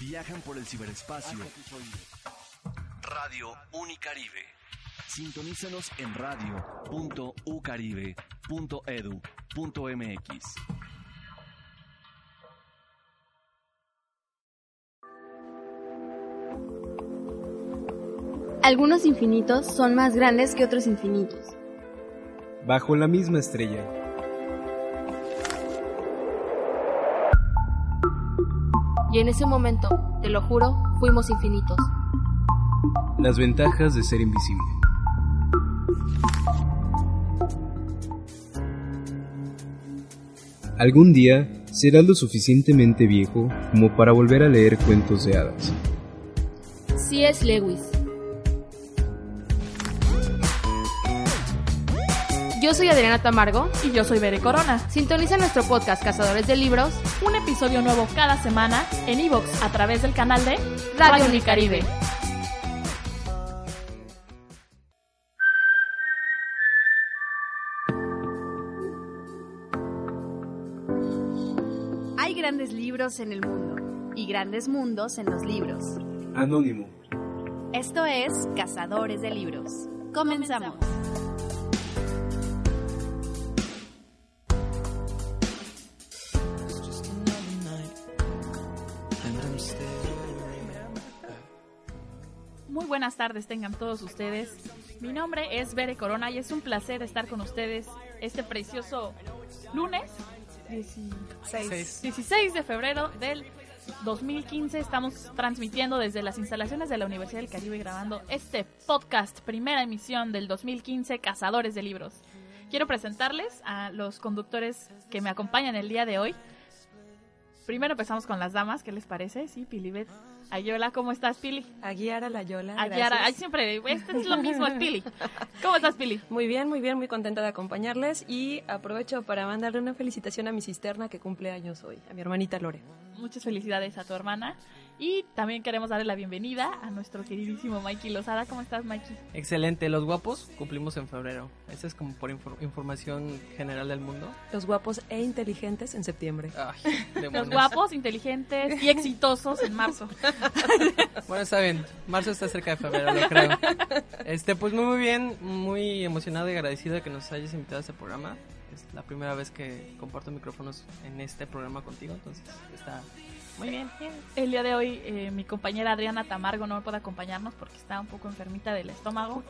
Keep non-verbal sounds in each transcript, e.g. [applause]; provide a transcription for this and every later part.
Viajan por el ciberespacio. Radio Unicaribe. Sintonízanos en radio.ucaribe.edu.mx. Algunos infinitos son más grandes que otros infinitos. Bajo la misma estrella. Y en ese momento, te lo juro, fuimos infinitos. Las ventajas de ser invisible. Algún día serás lo suficientemente viejo como para volver a leer cuentos de hadas. C.S. Lewis. Yo soy Adriana Tamargo. Y yo soy Bere Corona. Sintoniza nuestro podcast Cazadores de Libros Un episodio nuevo cada semana en iVoox a través del canal de Radio Unicaribe. Hay grandes libros en el mundo y grandes mundos en los libros. Anónimo. Esto es Cazadores de Libros. Comenzamos. Buenas tardes tengan todos ustedes. Mi nombre es Bere Corona y es un placer estar con ustedes este precioso lunes 16, 16 de febrero del 2015. Estamos transmitiendo desde las instalaciones de la Universidad del Caribe grabando este podcast, primera emisión del 2015, Cazadores de Libros. Quiero presentarles a los conductores que me acompañan el día de hoy. Primero empezamos con las damas, ¿qué les parece? Sí, Pilibet. Ayola, ¿cómo estás, Pili? Aguiara la Yola. Aguiara, ay, siempre, este es lo mismo, es Pili. ¿Cómo estás, Pili? Muy bien, muy bien, muy contenta de acompañarles y aprovecho para mandarle una felicitación a mi cisterna que cumple años hoy, a mi hermanita Lore. Muchas felicidades a tu hermana. Y también queremos darle la bienvenida a nuestro queridísimo Mikey Lozada. ¿Cómo estás, Mikey? Excelente, los guapos cumplimos en febrero. Esa es como por infor- información general del mundo. Los guapos e inteligentes en septiembre. Ay, [laughs] Los guapos, inteligentes y exitosos en marzo. [laughs] Bueno, está bien. Marzo está cerca de febrero, lo creo. Este, pues muy, muy bien, muy emocionado y agradecido de que nos hayas invitado a este programa. Es la primera vez que comparto micrófonos en este programa contigo, entonces está muy bien. El día de hoy eh, mi compañera Adriana Tamargo no puede acompañarnos porque está un poco enfermita del estómago.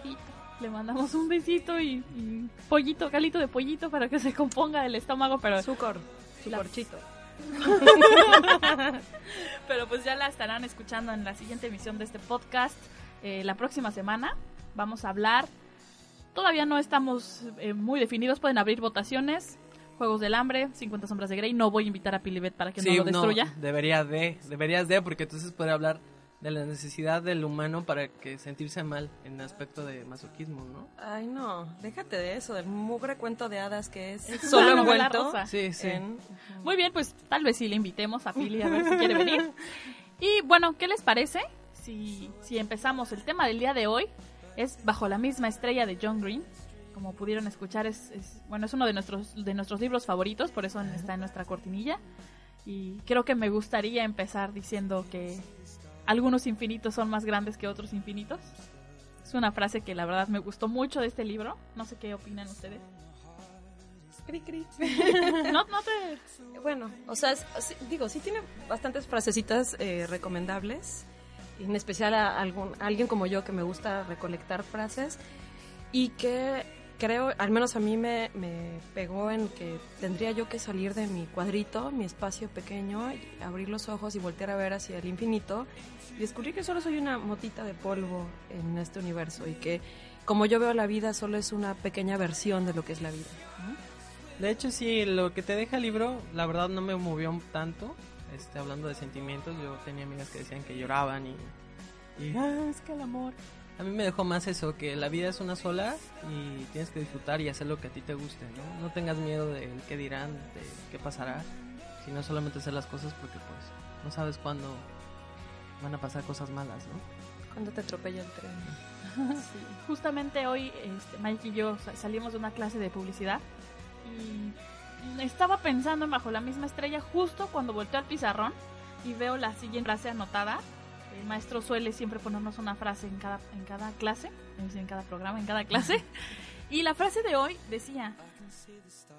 Le mandamos un besito y, y pollito, calito de pollito para que se componga el estómago, pero Sucor, sucorchito. [laughs] Pero pues ya la estarán escuchando en la siguiente emisión de este podcast. Eh, la próxima semana vamos a hablar. Todavía no estamos eh, muy definidos, pueden abrir votaciones. Juegos del Hambre, 50 Sombras de Grey. No voy a invitar a Pilibet para que no lo destruya. debería de, deberías de, porque entonces puede hablar de la necesidad del humano para que sentirse mal en aspecto de masoquismo, ¿no? Ay, no, déjate de eso, del mugre cuento de hadas que es solo envuelto rosa. Sí, sí. en... Muy bien, pues tal vez sí le invitemos a Pili a ver si quiere venir. [laughs] Y bueno, ¿qué les parece si, si empezamos? El tema del día de hoy es Bajo la misma estrella de John Green. Como pudieron escuchar, es, es- bueno, es uno de nuestros, de nuestros libros favoritos, por eso está en nuestra cortinilla. Y creo que me gustaría empezar diciendo que algunos infinitos son más grandes que otros infinitos. Es una frase que la verdad me gustó mucho de este libro. No sé qué opinan ustedes. Cri, cri. [laughs] No, no te... Bueno, o sea, es- digo, sí tiene bastantes frasecitas eh, recomendables, en especial a, algún, a alguien como yo que me gusta recolectar frases y que creo, al menos a mí me, me pegó en que tendría yo que salir de mi cuadrito, mi espacio pequeño, abrir los ojos y voltear a ver hacia el infinito y descubrir que solo soy una motita de polvo en este universo y que como yo veo la vida solo es una pequeña versión de lo que es la vida. De hecho, sí, lo que te deja el libro, la verdad no me movió tanto. Este, hablando de sentimientos, yo tenía amigas que decían que lloraban y, y "Ah, es que el amor. A mí me dejó más eso, que la vida es una sola y tienes que disfrutar y hacer lo que a ti te guste, ¿no? No tengas miedo del qué dirán, de qué pasará, sino solamente hacer las cosas porque pues no sabes cuándo van a pasar cosas malas, ¿no? Cuando te atropella el tren. [laughs] Sí. Justamente hoy este, Mike y yo sa- salimos de una clase de publicidad y estaba pensando en Bajo la misma estrella justo cuando volteo al pizarrón y veo la siguiente frase anotada. El maestro suele siempre ponernos una frase en cada, en cada clase, en cada programa, en cada clase. Y la frase de hoy decía,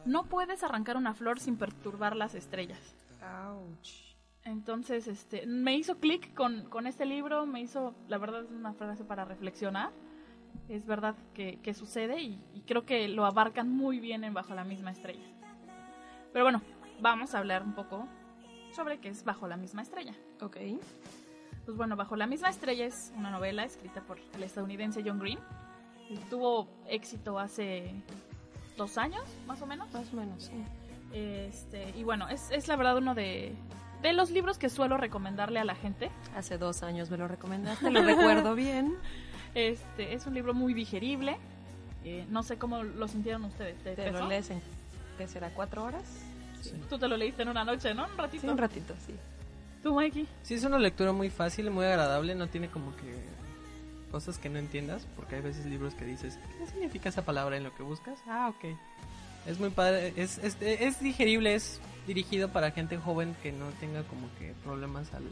no puedes arrancar una flor sin perturbar las estrellas. Ouch. Entonces, este, me hizo clic con, con este libro, me hizo, la verdad es una frase para reflexionar. Es verdad que, que sucede y, y creo que lo abarcan muy bien en Bajo la misma estrella. Pero bueno, vamos a hablar un poco sobre qué es Bajo la misma estrella. Ok. Pues bueno, Bajo la misma estrella es una novela escrita por el estadounidense John Green. Tuvo éxito hace dos años, más o menos. Más o menos, sí. Este, y bueno, es, es la verdad uno de, de los libros que suelo recomendarle a la gente. Hace dos años me lo recomendaste, lo recuerdo bien. [laughs] Este, es un libro muy digerible. Eh, no sé cómo lo sintieron ustedes. ¿Te lo lees en, ¿qué será? ¿Cuatro horas? Tú te lo leíste en una noche, ¿no? Un ratito. Sí, un ratito, sí. ¿Tú, Mikey? Sí, es una lectura muy fácil muy agradable, no tiene como que cosas que no entiendas, porque hay veces libros que dices, ¿qué significa esa palabra en lo que buscas? Ah, ok. Es muy padre, es, es, es digerible, es dirigido para gente joven que no tenga como que problemas al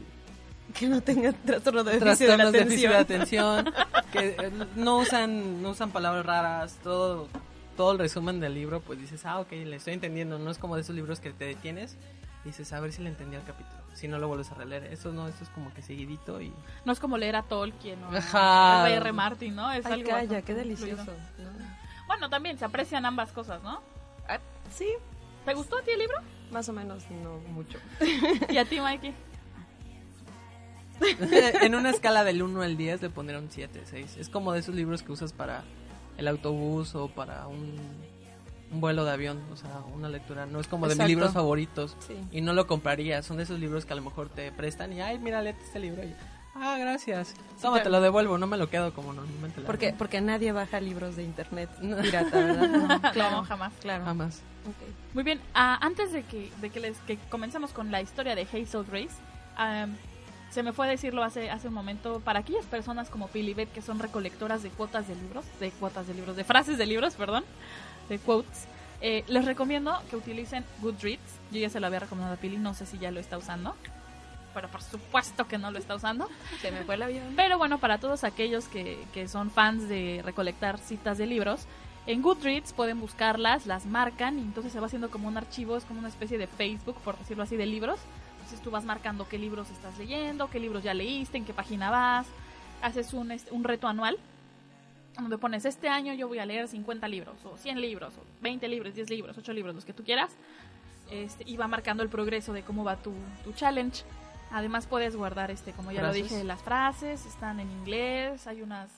Que no tenga trastorno de déficit de la trastornos de atención. atención, [laughs] que eh, no usan, no usan palabras raras, todo, todo el resumen del libro, pues dices, ah, ok, le estoy entendiendo, no es como de esos libros que te detienes y dices, a ver si le entendí al capítulo, si no lo vuelves a releer, eso no, eso es como que seguidito y... No es como leer a Tolkien o a R. Martin, ¿no? Es Ay, algo calla, qué delicioso. Bueno, también se aprecian ambas cosas, ¿no? Ah, sí, ¿Te gustó a ti el libro? más o menos, no mucho. [laughs] ¿Y a ti, Mikey? [laughs] en una escala del 1 al 10 le pondría un 7, 6. Es como de esos libros que usas para el autobús o para un, un vuelo de avión, o sea, una lectura. No es como de mis libros favoritos Sí. y no lo compraría. Son de esos libros que a lo mejor te prestan y, ay, mira, léete este libro. Y, ah, gracias. Toma, te lo devuelvo, no me lo quedo como normalmente. Porque, porque nadie baja libros de internet pirata, ¿verdad? [laughs] No, No, jamás. claro. Jamás. Ok. Muy bien, ah, antes de que, de que, les, que comencemos con la historia de Hazel Grace, am, se me fue a decirlo hace, hace un momento, para aquellas personas como Pili Beth que son recolectoras de cuotas de libros, de cuotas de libros, de frases de libros, perdón, de quotes, eh, les recomiendo que utilicen Goodreads. Yo ya se lo había recomendado a Pili, no sé si ya lo está usando, pero por supuesto que no lo está usando. [laughs] Se me fue el avión. Pero bueno, para todos aquellos que, que son fans de recolectar citas de libros, en Goodreads pueden buscarlas, las marcan y entonces se va haciendo como un archivo, es como una especie de Facebook, por decirlo así, de libros. Entonces tú vas marcando qué libros estás leyendo, qué libros ya leíste, en qué página vas. Haces un, este, un reto anual donde pones este año yo voy a leer 50 libros, o 100 libros, o 20 libros, 10 libros, 8 libros, los que tú quieras. Este, y va marcando el progreso de cómo va tu, tu challenge. Además puedes guardar, este, como ya Frases. lo dije, las frases, están en inglés, hay unas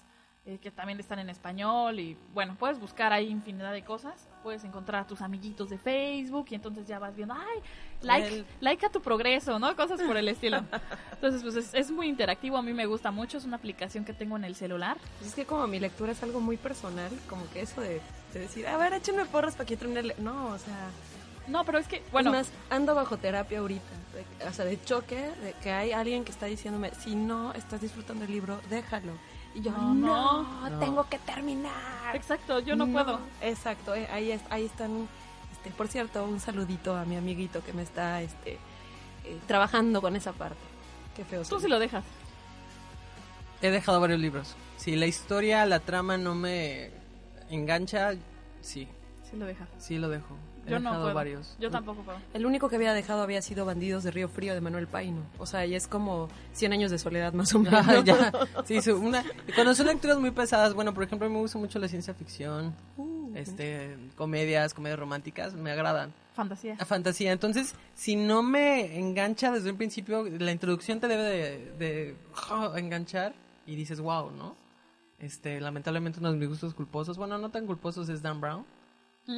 eh, que también están en español y bueno, puedes buscar ahí infinidad de cosas. Puedes encontrar a tus amiguitos de Facebook y entonces ya vas viendo, ay, like, El- like a tu progreso, ¿no? Cosas por el estilo. [laughs] Entonces, pues es, es muy interactivo, a mí me gusta mucho, es una aplicación que tengo en el celular. Pues es que como mi lectura es algo muy personal, como que eso de, de decir, a ver, échenme porras para que termine de leer". No, o sea, No, pero es que, bueno, es más, ando bajo terapia ahorita. de- o sea, de choque, de que hay alguien que está diciéndome, si no estás disfrutando el libro, déjalo. Y yo, No, no, tengo que terminar. exacto, yo no, puedo. Exacto, eh, ahí, es- ahí están. Este, por cierto, un saludito a mi amiguito que me está este, eh, trabajando con esa parte. Qué feo. Tú sí lo dejas. He dejado varios libros. Si la historia, la trama no me engancha, sí, Sí lo dejas. sí lo dejo. He Yo no puedo. varios. Yo tampoco puedo. El único que había dejado había sido Bandidos de Río Frío de Manuel Paino. O sea, y es como 100 años de soledad más o [laughs] menos. Ah, ya. Sí, su- una, y cuando son lecturas muy pesadas, bueno, por ejemplo, a mí me gusta mucho la ciencia ficción, Uh, este, comedias, comedias románticas, me agradan. Fantasía. A fantasía. Entonces, si no me engancha desde un principio, la introducción te debe de, de, oh, enganchar y dices, wow, ¿no? Este, lamentablemente uno de mis gustos culposos, bueno, no tan culposos es Dan Brown.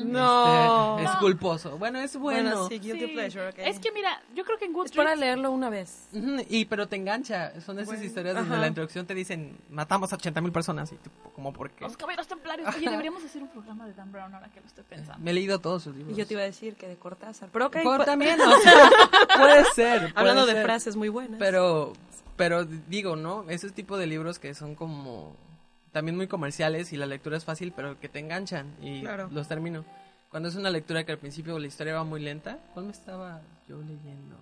No. Este, es culposo. Bueno, es bueno. Bueno, sí, guilty Sí. pleasure, ok. Es que mira, yo creo que en Es Goodreads... para leerlo una vez. Ujú, Y pero te engancha, son esas Bueno, historias donde ajá. la introducción te dicen matamos a 80 mil personas y tipo, como por qué. Los caballeros templarios. Oye, deberíamos hacer un programa de Dan Brown ahora que lo estoy pensando. Me he leído todos sus libros. Y yo te iba a decir que de Cortázar. Pero ok, Por- también, [laughs] o sea, puede ser. puede hablando de ser. frases muy buenas. Pero, pero digo, ¿no? Ese tipo de libros que son como también muy comerciales y la lectura es fácil, pero que te enganchan y Claro. los termino. Cuando es una lectura que al principio la historia va muy lenta, ¿cuál me estaba yo leyendo?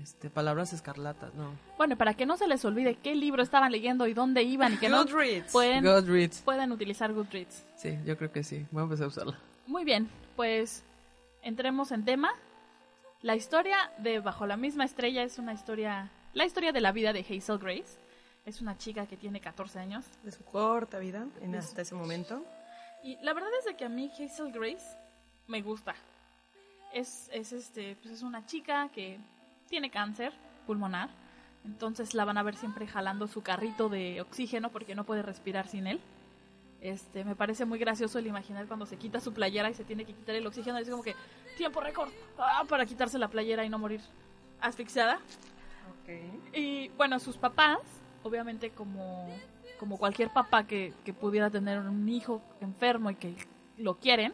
Este, Palabras escarlatas, no. Bueno, para que no se les olvide qué libro estaban leyendo y dónde iban y que no Goodreads. pueden, Goodreads. pueden utilizar Goodreads. Sí, yo creo que sí. Voy a empezar a usarla. Muy bien, pues entremos en tema. La historia de Bajo la misma estrella es una historia, la historia de la vida de Hazel Grace. Es una chica que tiene 14 años. De su corta vida en hasta ese momento. Y la verdad es de que a mí Hazel Grace me gusta. Es, es, este, pues es una chica que tiene cáncer pulmonar. Entonces la van a ver siempre jalando su carrito de oxígeno porque no puede respirar sin él. Este, me parece muy gracioso el imaginar cuando se quita su playera y se tiene que quitar el oxígeno. Es como que tiempo récord ah, para quitarse la playera y no morir asfixiada. Y bueno, sus papás, obviamente como, como cualquier papá que, que pudiera tener un hijo enfermo y que lo quieren,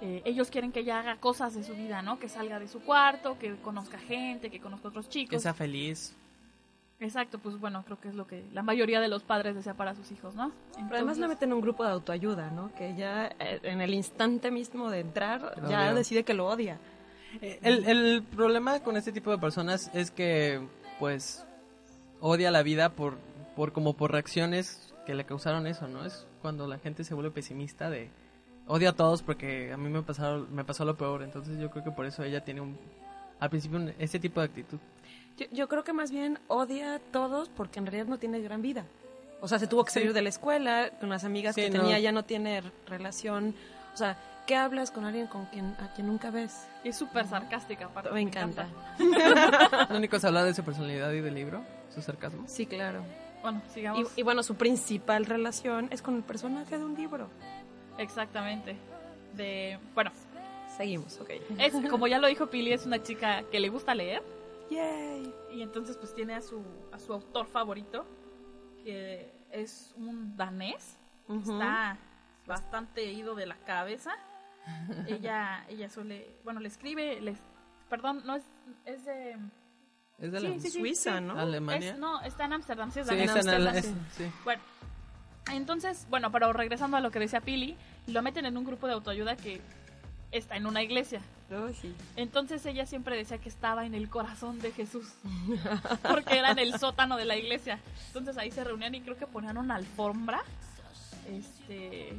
eh, ellos quieren que ella haga cosas de su vida, ¿no? Que salga de su cuarto, que conozca gente, que conozca otros Que chicos. sea feliz. Exacto, pues bueno, creo que es lo que la mayoría de los padres desea para sus hijos, ¿no? Pero además la meten en un grupo de autoayuda, ¿no? Que ya eh, en el instante mismo de entrar, Lo ya odio. decide que lo odia. Eh, El, el problema con este tipo de personas es que, pues, odia la vida por, por como por reacciones que le causaron eso, ¿no? Es cuando la gente se vuelve pesimista de odia a todos porque a mí me pasaron, me pasó lo peor, entonces yo creo que por eso ella tiene un, al principio un- ese tipo de actitud. Yo, yo creo que más bien odia a todos porque en realidad no tiene gran vida. O sea, se tuvo que Sí. salir de la escuela, con las amigas Sí, que no. tenía ya no tiene relación. O sea, ¿qué hablas con alguien con quien a quien nunca ves? Y es súper sarcástica. aparte, Me encanta. [laughs] Lo único es hablar de su personalidad y del libro, su sarcasmo. Sí, claro. Bueno, sigamos. y bueno, su principal relación es con el personaje de un libro. Exactamente. De, bueno, Seguimos, ok. es [laughs] como ya lo dijo Pili, es una chica que le gusta leer Yay. y entonces pues tiene a su a su autor favorito que es un danés. Está bastante ido de la cabeza. [laughs] ella ella suele, bueno, le escribe, les perdón, no es es de Es de Sí, la sí, Suiza, sí. ¿no? Alemania. es- no, está en Ámsterdam, sí es Sí, danés. está en el- Amsterdam, es- sí. Bueno, entonces, bueno, pero regresando a lo que decía Pili, lo meten en un grupo de autoayuda que está en una iglesia. Oh, sí. Entonces ella siempre decía que estaba en el corazón de Jesús, [laughs] porque era en el sótano de la iglesia. Entonces ahí se reunían y creo que ponían una alfombra. Este,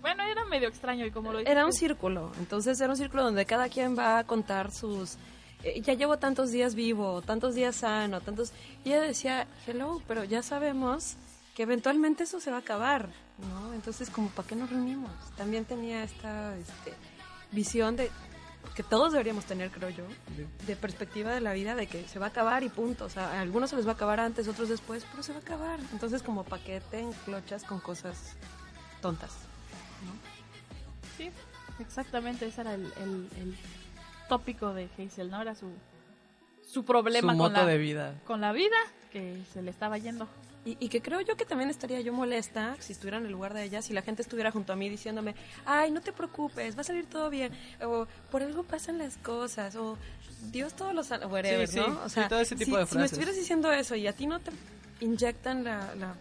bueno, era medio extraño y como lo dices Era un círculo, entonces era un círculo donde cada quien va a contar sus... eh, ya llevo tantos días vivo, tantos días sano, tantos... Y ella decía, hello, pero ya sabemos que eventualmente eso se va a acabar, ¿no? Entonces, como, ¿para qué nos reunimos? También tenía esta este, visión de que todos deberíamos tener, creo yo, de perspectiva de la vida, de que se va a acabar y punto. O sea, a algunos se les va a acabar antes, otros después, pero se va a acabar. Entonces, como, ¿para qué te enclochas con cosas tontas? Sí, exactamente, ese era el, el- el tópico de Hazel, ¿no? Era su, su problema Su con la, de vida. con la vida que se le estaba yendo. Y, y que creo yo que también estaría yo molesta si estuviera en el lugar de ella, si la gente estuviera junto a mí diciéndome, ay, no te preocupes, va a salir todo bien, o por algo pasan las cosas, o Dios todos los... whatever, Sí, sí, ¿no? O sí, sea, todo ese tipo si, de si me frases. estuvieras diciendo eso y a ti no te inyectan la, la,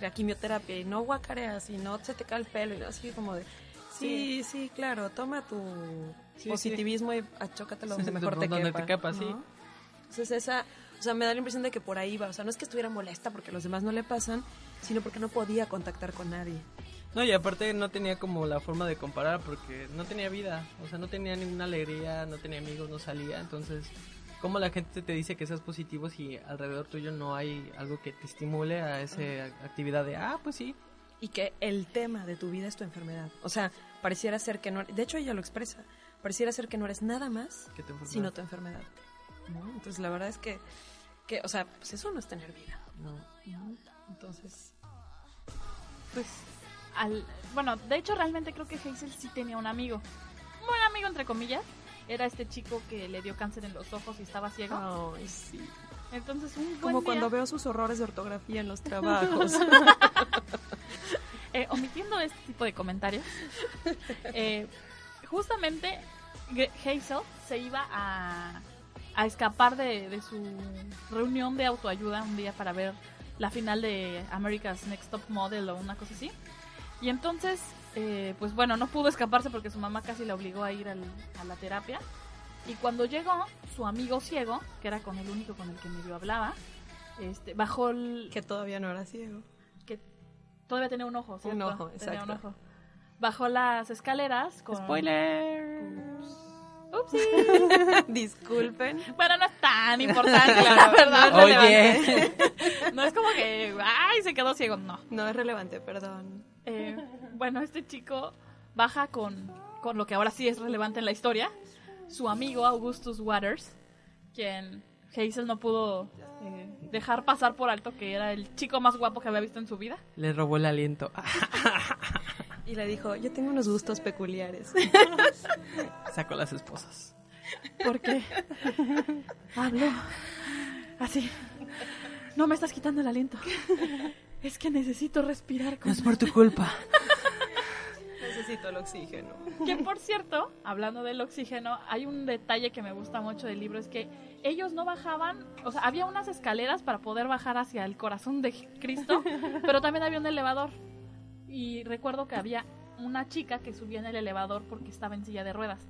la quimioterapia y no guacareas y no se te cae el pelo y así como de... Sí, sí, claro, toma tu Sí, positivismo y achócatelo Sí, donde mejor te donde quepa. te quepa, sí. ¿no? Entonces esa, o sea, me da la impresión de que por ahí va, o sea, no es que estuviera molesta porque los demás no le pasan, sino porque no podía contactar con nadie. No, y aparte no tenía como la forma de comparar porque no tenía vida, o sea, no tenía ninguna alegría, no tenía amigos, no salía, entonces, ¿cómo la gente te dice que seas positivo si alrededor tuyo no hay algo que te estimule a esa actividad de, ah, pues sí, Y que el tema de tu vida es tu enfermedad. O sea, pareciera ser que no, de hecho ella lo expresa, pareciera ser que no eres nada más que enfermas? sino tu enfermedad. ¿no? Entonces la verdad es que, que, o sea, pues eso no es tener vida. No. ¿no? Entonces, Pues al... Bueno, de hecho realmente creo que Hazel sí tenía un amigo. Un buen amigo, entre comillas. Era este chico que le dio cáncer en los ojos y estaba ciego. Ay, sí. Entonces un buen Como día, cuando veo sus horrores de ortografía en los [laughs] trabajos. [laughs] eh, omitiendo este tipo de comentarios, eh, justamente Hazel se iba a, escapar de, de su reunión de autoayuda un día para ver la final de America's Next Top Model o una cosa así. Y entonces, eh, pues bueno, no pudo escaparse porque su mamá casi la obligó a ir al- a la terapia. Y cuando llegó, su amigo ciego, que era con el único con el que medio hablaba, este, bajó el, que todavía no era ciego. Todavía tenía un ojo, ¿cierto? ojo, Tenía un exacto. ojo. Bajó las escaleras con... Spoiler. Upsi. [laughs] Disculpen. Bueno, no es tan importante, la [laughs] verdad. no es Oye. relevante. No es como que, ay, se quedó ciego, no. No es relevante, perdón. Eh, bueno, este chico baja con, con lo que ahora sí es relevante en la historia. Su amigo Augustus Waters, quien Hazel no pudo eh, dejar pasar por alto que era el chico más guapo que había visto en su vida. Le robó el aliento. Y le dijo, yo tengo unos gustos peculiares. [laughs] Sacó las esposas. Porque hablo así. No me estás quitando el aliento. Es que necesito respirar No con... es por tu culpa. Necesito el oxígeno. Que por cierto, hablando del oxígeno, hay un detalle que me gusta mucho del libro, es que ellos no bajaban, o sea, había unas escaleras para poder bajar hacia el corazón de Cristo, [laughs] pero también había un elevador. Y recuerdo que había una chica que subía en el elevador porque estaba en silla de ruedas.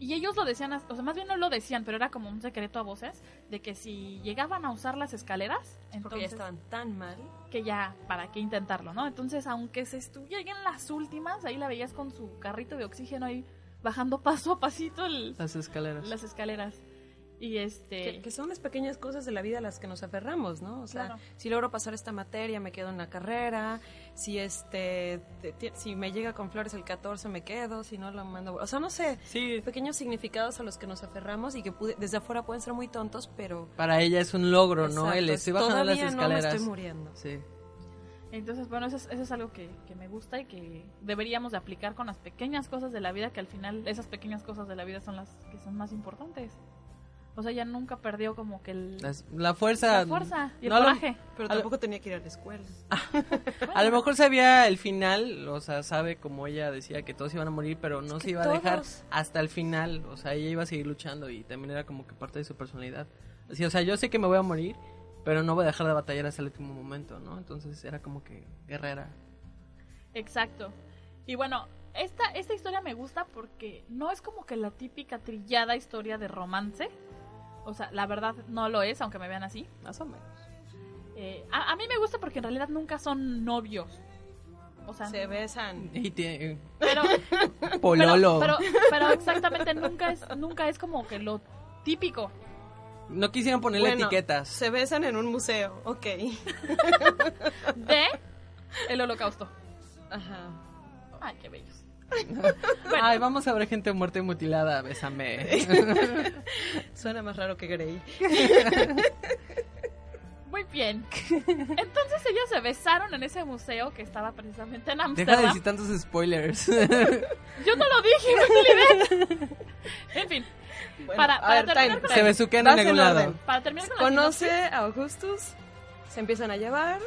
Y ellos lo decían, o sea, más bien no lo decían, pero era como un secreto a voces, de que si llegaban a usar las escaleras, Porque ya entonces estaban tan mal. Que ya, ¿para qué intentarlo, no? Entonces, aunque se estuviera en las últimas, ahí la veías con su carrito de oxígeno ahí bajando paso a pasito el- Las escaleras. las escaleras. Y este... Que, que son las pequeñas cosas de la vida a las que nos aferramos, ¿no? O sea, Claro. si logro pasar esta materia, me quedo en la carrera. Si este te- te- si me llega con flores el 14, me quedo. Si no, lo mando. O sea, no sé. Sí, Pequeños significados a los que nos aferramos y que pude- desde afuera pueden ser muy tontos, pero. para ella es un logro, ¿no? El estoy bajando las escaleras. no me estoy muriendo. Sí. Entonces, bueno, eso es, eso es algo que, que me gusta y que deberíamos de aplicar con las pequeñas cosas de la vida, que al final esas pequeñas cosas de la vida son las que son más importantes. O sea, ella nunca perdió como que el, la fuerza. la fuerza y el no lo- coraje. Pero lo- tampoco tenía que ir a la escuela. [laughs] A lo mejor sabía el final, o sea, sabe como ella decía que todos iban a morir, pero no Es se iba a dejar todos. hasta el final. O sea, ella iba a seguir luchando y también era como que parte de su personalidad. Así, o sea, yo sé que me voy a morir, pero no voy a dejar de batallar hasta el último momento, ¿no? Entonces era como que guerrera. Exacto. Y bueno, esta, esta historia me gusta porque no es como que la típica trillada historia de romance. O sea, la verdad no lo es, aunque me vean así. Más o menos. Eh, a, a mí me gusta porque en realidad nunca son novios. O sea, Se besan. Y tiene pero, [laughs] pololo. pero, pero, pero exactamente nunca es, nunca es como que lo típico. No quisieron ponerle Bueno, etiquetas. Se besan en un museo. Ok. [laughs] de el holocausto. Ajá. Ay, qué bellos. [laughs] Ay, vamos a ver gente muerta y mutilada, bésame. [laughs] Suena más raro que Grey. [laughs] Muy bien. Entonces ellos se besaron en ese museo que estaba precisamente en Deja de decir tantos spoilers. Yo no lo dije, En fin, Bueno, Para- a para ver, terminar con Se besuquean en algún lado. para terminar con Conoce a Augustus, se empiezan a llevar,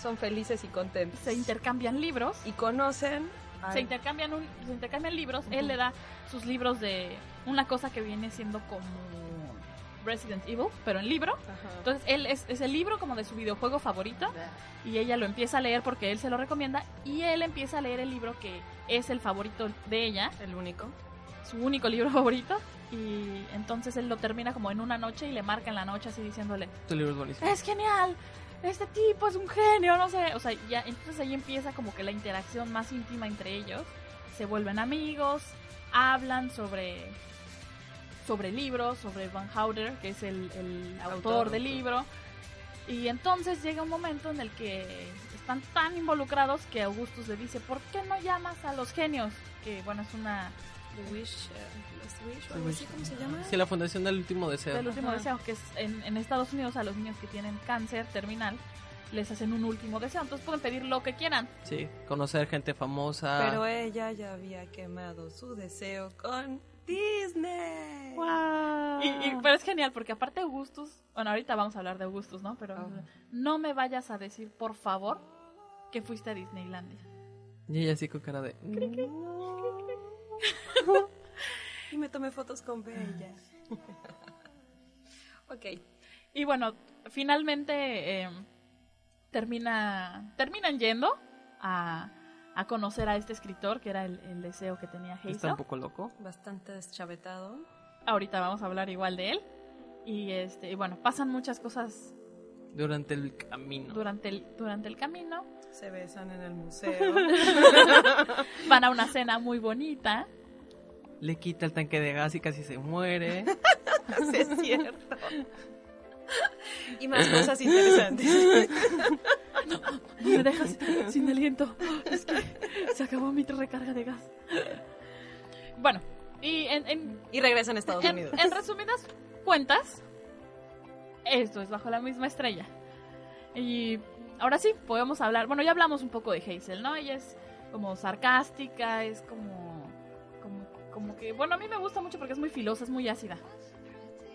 son felices y contentos. se intercambian libros, y conocen. Se intercambian un, se intercambian libros. Él le da sus libros de una cosa que viene siendo como Resident Evil, pero en libro. Ajá. Entonces él es, es el libro como de su videojuego favorito y ella lo empieza a leer porque él se lo recomienda y él empieza a leer el libro que es el favorito de ella, El único. su único libro [laughs] favorito y entonces él lo termina como en una noche y le marca en la noche así diciéndole Tu libro es buenísimo. es genial, este tipo es un genio, no sé, o sea, ya entonces ahí empieza como que la interacción más íntima entre ellos, se vuelven amigos, hablan sobre sobre libros, sobre Van Houder, que es el, el autor, Autor, del libro, y entonces llega un momento en el que están tan involucrados que Augustus le dice, ¿por qué no llamas a los genios? Que bueno, es una The Wish, Last Wish, ¿cómo se llama? Sí, la fundación del último deseo. del último Ajá. deseo, que es en, en Estados Unidos a los niños que tienen cáncer terminal, les hacen un último deseo. Entonces pueden pedir lo que quieran. Sí, conocer gente famosa. Pero ella ya había quemado su deseo con Disney. Y, y- pero es genial porque aparte Augustus, bueno, ahorita vamos a hablar de Augustus, ¿no? Pero Ah. no me vayas a decir, por favor, que fuiste a Disneylandia. Y ella así con cara de... [laughs] Y me tomé fotos con Bella. [laughs] ok. Y bueno, finalmente eh, termina, terminan yendo a, a conocer a este escritor, que era el, el deseo que tenía Está Hazel. un poco loco. Bastante deschavetado. Ahorita vamos a hablar igual de él. Y, este, y bueno, pasan muchas cosas Durante el camino. durante el, durante el camino. Se besan en el museo. [laughs] Van a una cena muy bonita. Le quita el tanque de gas y casi se muere. [laughs] Sí, es cierto. Y más [laughs] cosas interesantes. Me dejas sin aliento. Es que se acabó mi recarga de gas. Bueno, y en, en, Y regresan a Estados en- Unidos. en resumidas cuentas, esto es bajo la misma estrella. Y ahora sí, podemos hablar. Bueno, ya hablamos un poco de Hazel, ¿no? Ella es como sarcástica, es como. Como, como que. Bueno, a mí me gusta mucho porque es muy filosa, es muy ácida.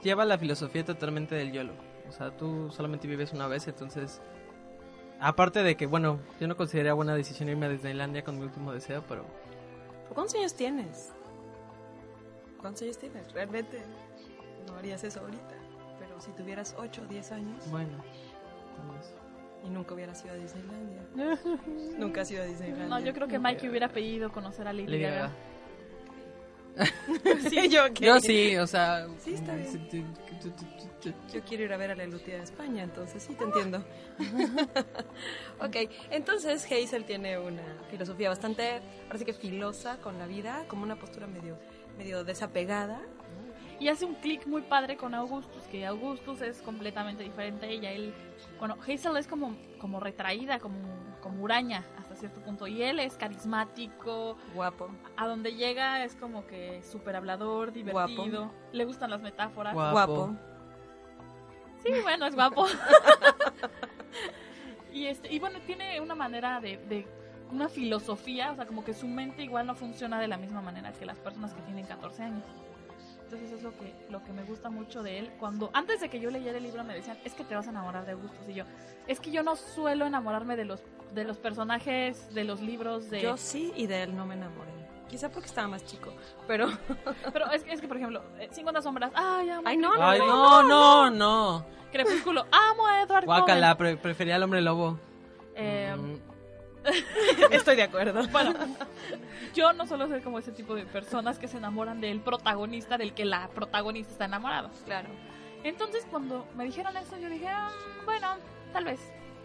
Lleva la filosofía totalmente del YOLO. O sea, tú solamente vives una vez, entonces... Aparte de que, bueno, yo no consideraría buena decisión irme a Disneylandia con mi último deseo, pero... ¿Cuántos años tienes? ¿Cuántos años tienes? Realmente no harías eso ahorita. Pero si tuvieras 8 o 10 años Bueno. pues, y nunca hubieras ido a Disneylandia. [laughs] nunca has ido a Disneylandia. No, yo creo que Mikey hubiera pedido conocer a Lady, Lady Gaga. Sí, yo. Yo sí, o sea... Sí, está bien. Yo quiero ir a ver a la Lutia de España, entonces sí te entiendo. [laughs] ok, entonces Hazel tiene una filosofía bastante, parece que filosa con la vida, como una postura medio, medio desapegada. Y hace un clic muy padre con Augustus, que Augustus es completamente diferente a ella. Él, bueno, Hazel es como, como retraída, como, como huraña hasta cierto punto. Y él es carismático, Guapo. a donde llega es como que súper hablador, divertido. Le gustan las metáforas. Guapo. Guapo. Sí, bueno, es guapo. [laughs] y, este, y bueno, tiene una manera de, de- una filosofía, o sea, como que su mente igual no funciona de la misma manera que las personas que tienen 14 años. Entonces es lo que, lo que me gusta mucho de él. Cuando, antes de que yo leyera el libro me decían, es que te vas a enamorar de Augustus. Y yo, es que yo no suelo enamorarme de los, de los personajes, de los libros, de... Yo sí y de él no me enamoré. Quizá porque estaba más chico, pero... [laughs] Pero es, que- es que, por ejemplo, eh, 50 sombras, ay, amo Ay, no, Crepúsculo. Ay, no, no, no. Crepúsculo, amo a Edward Guácala, pre- prefería al hombre lobo. Eh, Mm, [laughs] Estoy de acuerdo. Bueno, yo no suelo ser como ese tipo de personas que se enamoran del protagonista del que la protagonista está enamorado. Claro. Entonces, cuando me dijeron eso, yo dije, "Ah, bueno, tal vez.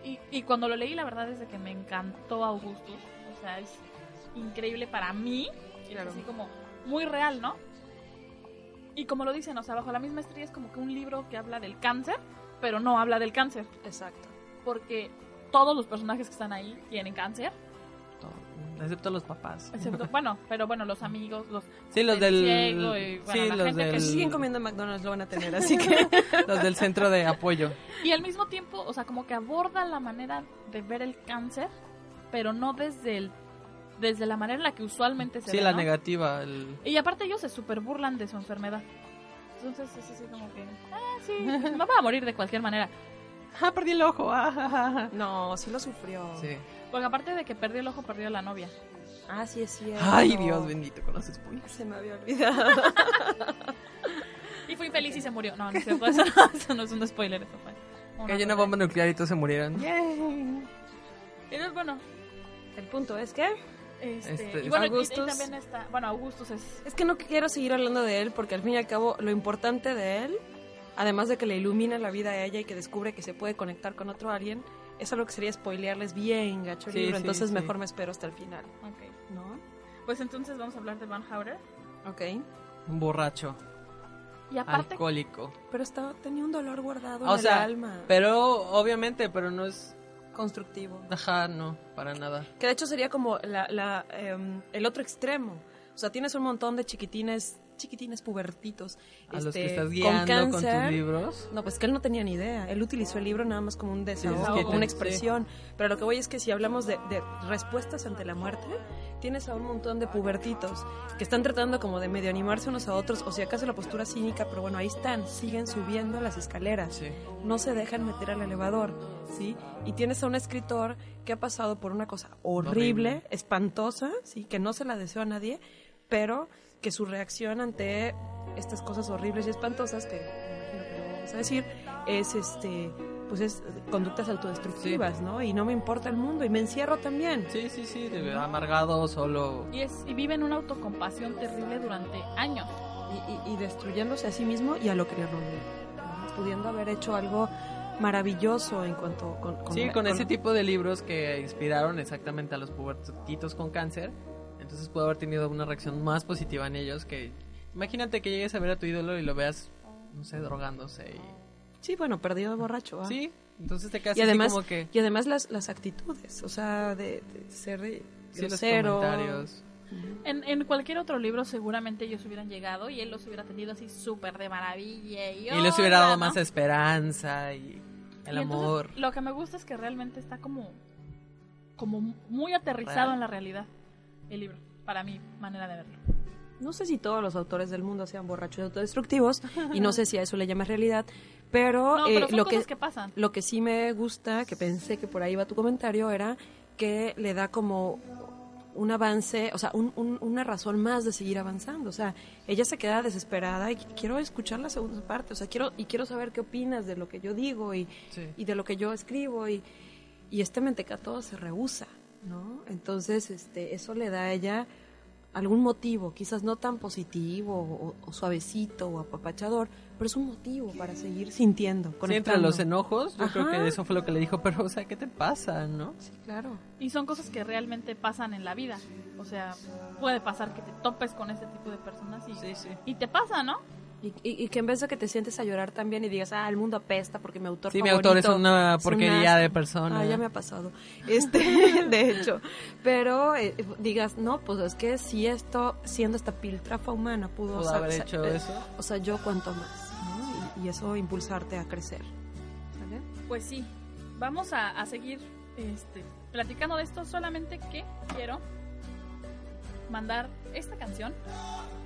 Y, y cuando lo leí, la verdad es de que me encantó Augustus. O sea, es increíble para mí. Es Claro. así como muy real, ¿no? Y como lo dicen, o sea, bajo la misma estrella es como que un libro que habla del cáncer, pero no habla del cáncer. Exacto. Porque todos los personajes que están ahí tienen cáncer. todo, excepto los papás. Excepto, [laughs] bueno, pero bueno, los amigos, los Sí, los del ciego y, bueno, sí, la los gente que del... Si siguen comiendo McDonald's lo van a tener, así que... [laughs] Los del centro de apoyo. Y al mismo tiempo, o sea, como que aborda la manera de ver el cáncer, pero no desde el desde la manera en la que usualmente se Sí, ve, la ¿no? negativa. El... Y aparte ellos se super burlan de su enfermedad. Entonces es así como que, ah, sí, [laughs] me voy a morir de cualquier manera. [laughs] Ah, perdí el ojo. ah, ah, ah. No, sí lo sufrió. Sí. Porque aparte de que perdió el ojo, perdió la novia. Ah, sí es cierto. Ay, Dios bendito con los spoilers. Se me había olvidado. [laughs] Y fue infeliz y se murió. No, no es [laughs] cierto, eso no, eso no es un spoiler. Eso fue una Cayó una bomba nuclear y todos se murieron. Entonces, bueno, El punto es que... este, Este, y bueno, y- y, Augustus. también está, bueno, Augustus es Es que no quiero seguir hablando de él porque al fin y al cabo lo importante de él, además de que le ilumina la vida a ella y que descubre que se puede conectar con otro alguien, es algo que sería spoilearles bien gacho el Sí, libro, sí, entonces sí. mejor me espero hasta el final, Ok. ¿no? Pues entonces vamos a hablar de Van Houter. Ok. Un borracho, Y aparte, alcohólico. Pero estaba, tenía un dolor guardado O en sea, el alma. Pero, obviamente, pero no es... Constructivo. Ajá, no, para nada. Que de hecho sería como la, la, em, el otro extremo. O sea, tienes un montón de chiquitines, chiquitines pubertitos. A los que este, estás guiando con, cáncer. tus libros. No, pues que él no tenía ni idea. Él utilizó el libro nada más como un desahogo, es que como una expresión. Pero lo que voy es que si hablamos de, de respuestas ante la muerte, tienes a un montón de pubertitos que están tratando como de medio animarse unos a otros, o si acaso la postura cínica, pero bueno, ahí están, siguen subiendo las escaleras Sí. no se dejan meter al elevador, ¿sí? Y tienes a un escritor que ha pasado por una cosa horrible, Horrible. espantosa, ¿sí? Que no se la deseo a nadie, pero que su reacción ante estas cosas horribles y espantosas, que me imagino que lo vamos a decir, es este pues es conductas autodestructivas, ¿no? Y no me importa el mundo y me encierro también. Sí, sí, sí, de- amargado, solo. Y, es, y viven una autocompasión terrible durante años. y, y- y destruyéndose a sí mismo y a lo que le rodea, ¿no? pudiendo haber hecho algo maravilloso en cuanto con, con Sí, la- con ese tipo de libros que inspiraron exactamente a los pubertitos con cáncer. Entonces pudo haber tenido una reacción más positiva en ellos que... Imagínate que llegues a ver a tu ídolo y lo veas, no sé, drogándose y... Sí, bueno, perdido de borracho. ¿ah? Sí, entonces te quedas y así además, como que... y además las, las actitudes, o sea, de, de ser Sí, los comentarios. En, en cualquier otro libro seguramente ellos hubieran llegado y él los hubiera tenido así súper de maravilla. Y, Y les hubiera dado ¿no? más esperanza y el Y entonces, amor. lo que me gusta es que realmente está como, como muy aterrizado Real. en la realidad el libro, para mi manera de verlo. No sé si todos los autores del mundo sean borrachos y autodestructivos, y no sé si a eso le llamas realidad, pero, No, eh, pero lo, que, que pasan. lo que sí me gusta, que pensé que por ahí va tu comentario, era que le da como un avance, o sea, un- un- una razón más de seguir avanzando. O sea, ella se queda desesperada y quiero escuchar la segunda parte, o sea, quiero y quiero saber qué opinas de lo que yo digo y, Sí. y de lo que yo escribo y, y este mentecato se rehúsa, ¿no? Entonces, este, eso le da a ella algún motivo, quizás no tan positivo o, o suavecito o apapachador, pero es un motivo para seguir sintiendo, Sí, entre los enojos, yo creo que eso fue lo que le dijo, pero, o sea, ¿qué te pasa, no? Sí, claro. Y son cosas que realmente pasan en la vida. O sea, puede pasar que te topes con ese tipo de personas y, Sí, sí. y te pasa, ¿no? Y, y- y que en vez de que te sientes a llorar también y digas, ah, el mundo apesta porque mi autor Sí, mi autor es una un porquería asco". de persona. Ah, ya me ha pasado. Este, [laughs] de hecho. Pero eh, digas, no, pues es que si esto, siendo esta piltrafa humana, pudo, haber hecho eh, eso. O sea, yo cuanto más, ¿no? Y, y eso impulsarte a crecer. ¿Sale? Pues sí, vamos a, a seguir este, platicando de esto, solamente que quiero mandar esta canción,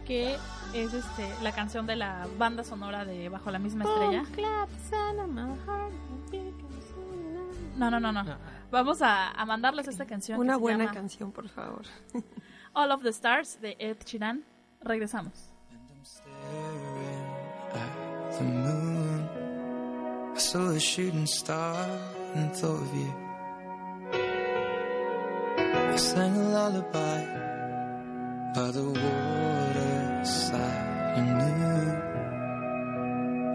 que es este la canción de la banda sonora de Bajo la misma estrella. No, no, no, no. No. Vamos a, a mandarles esta canción. que Una se buena llama canción, por favor. [laughs] All of the Stars de Ed Sheeran. Regresamos. at the moon. I saw a shooting star and thought of you. I sang a lullaby by the waterside. You knew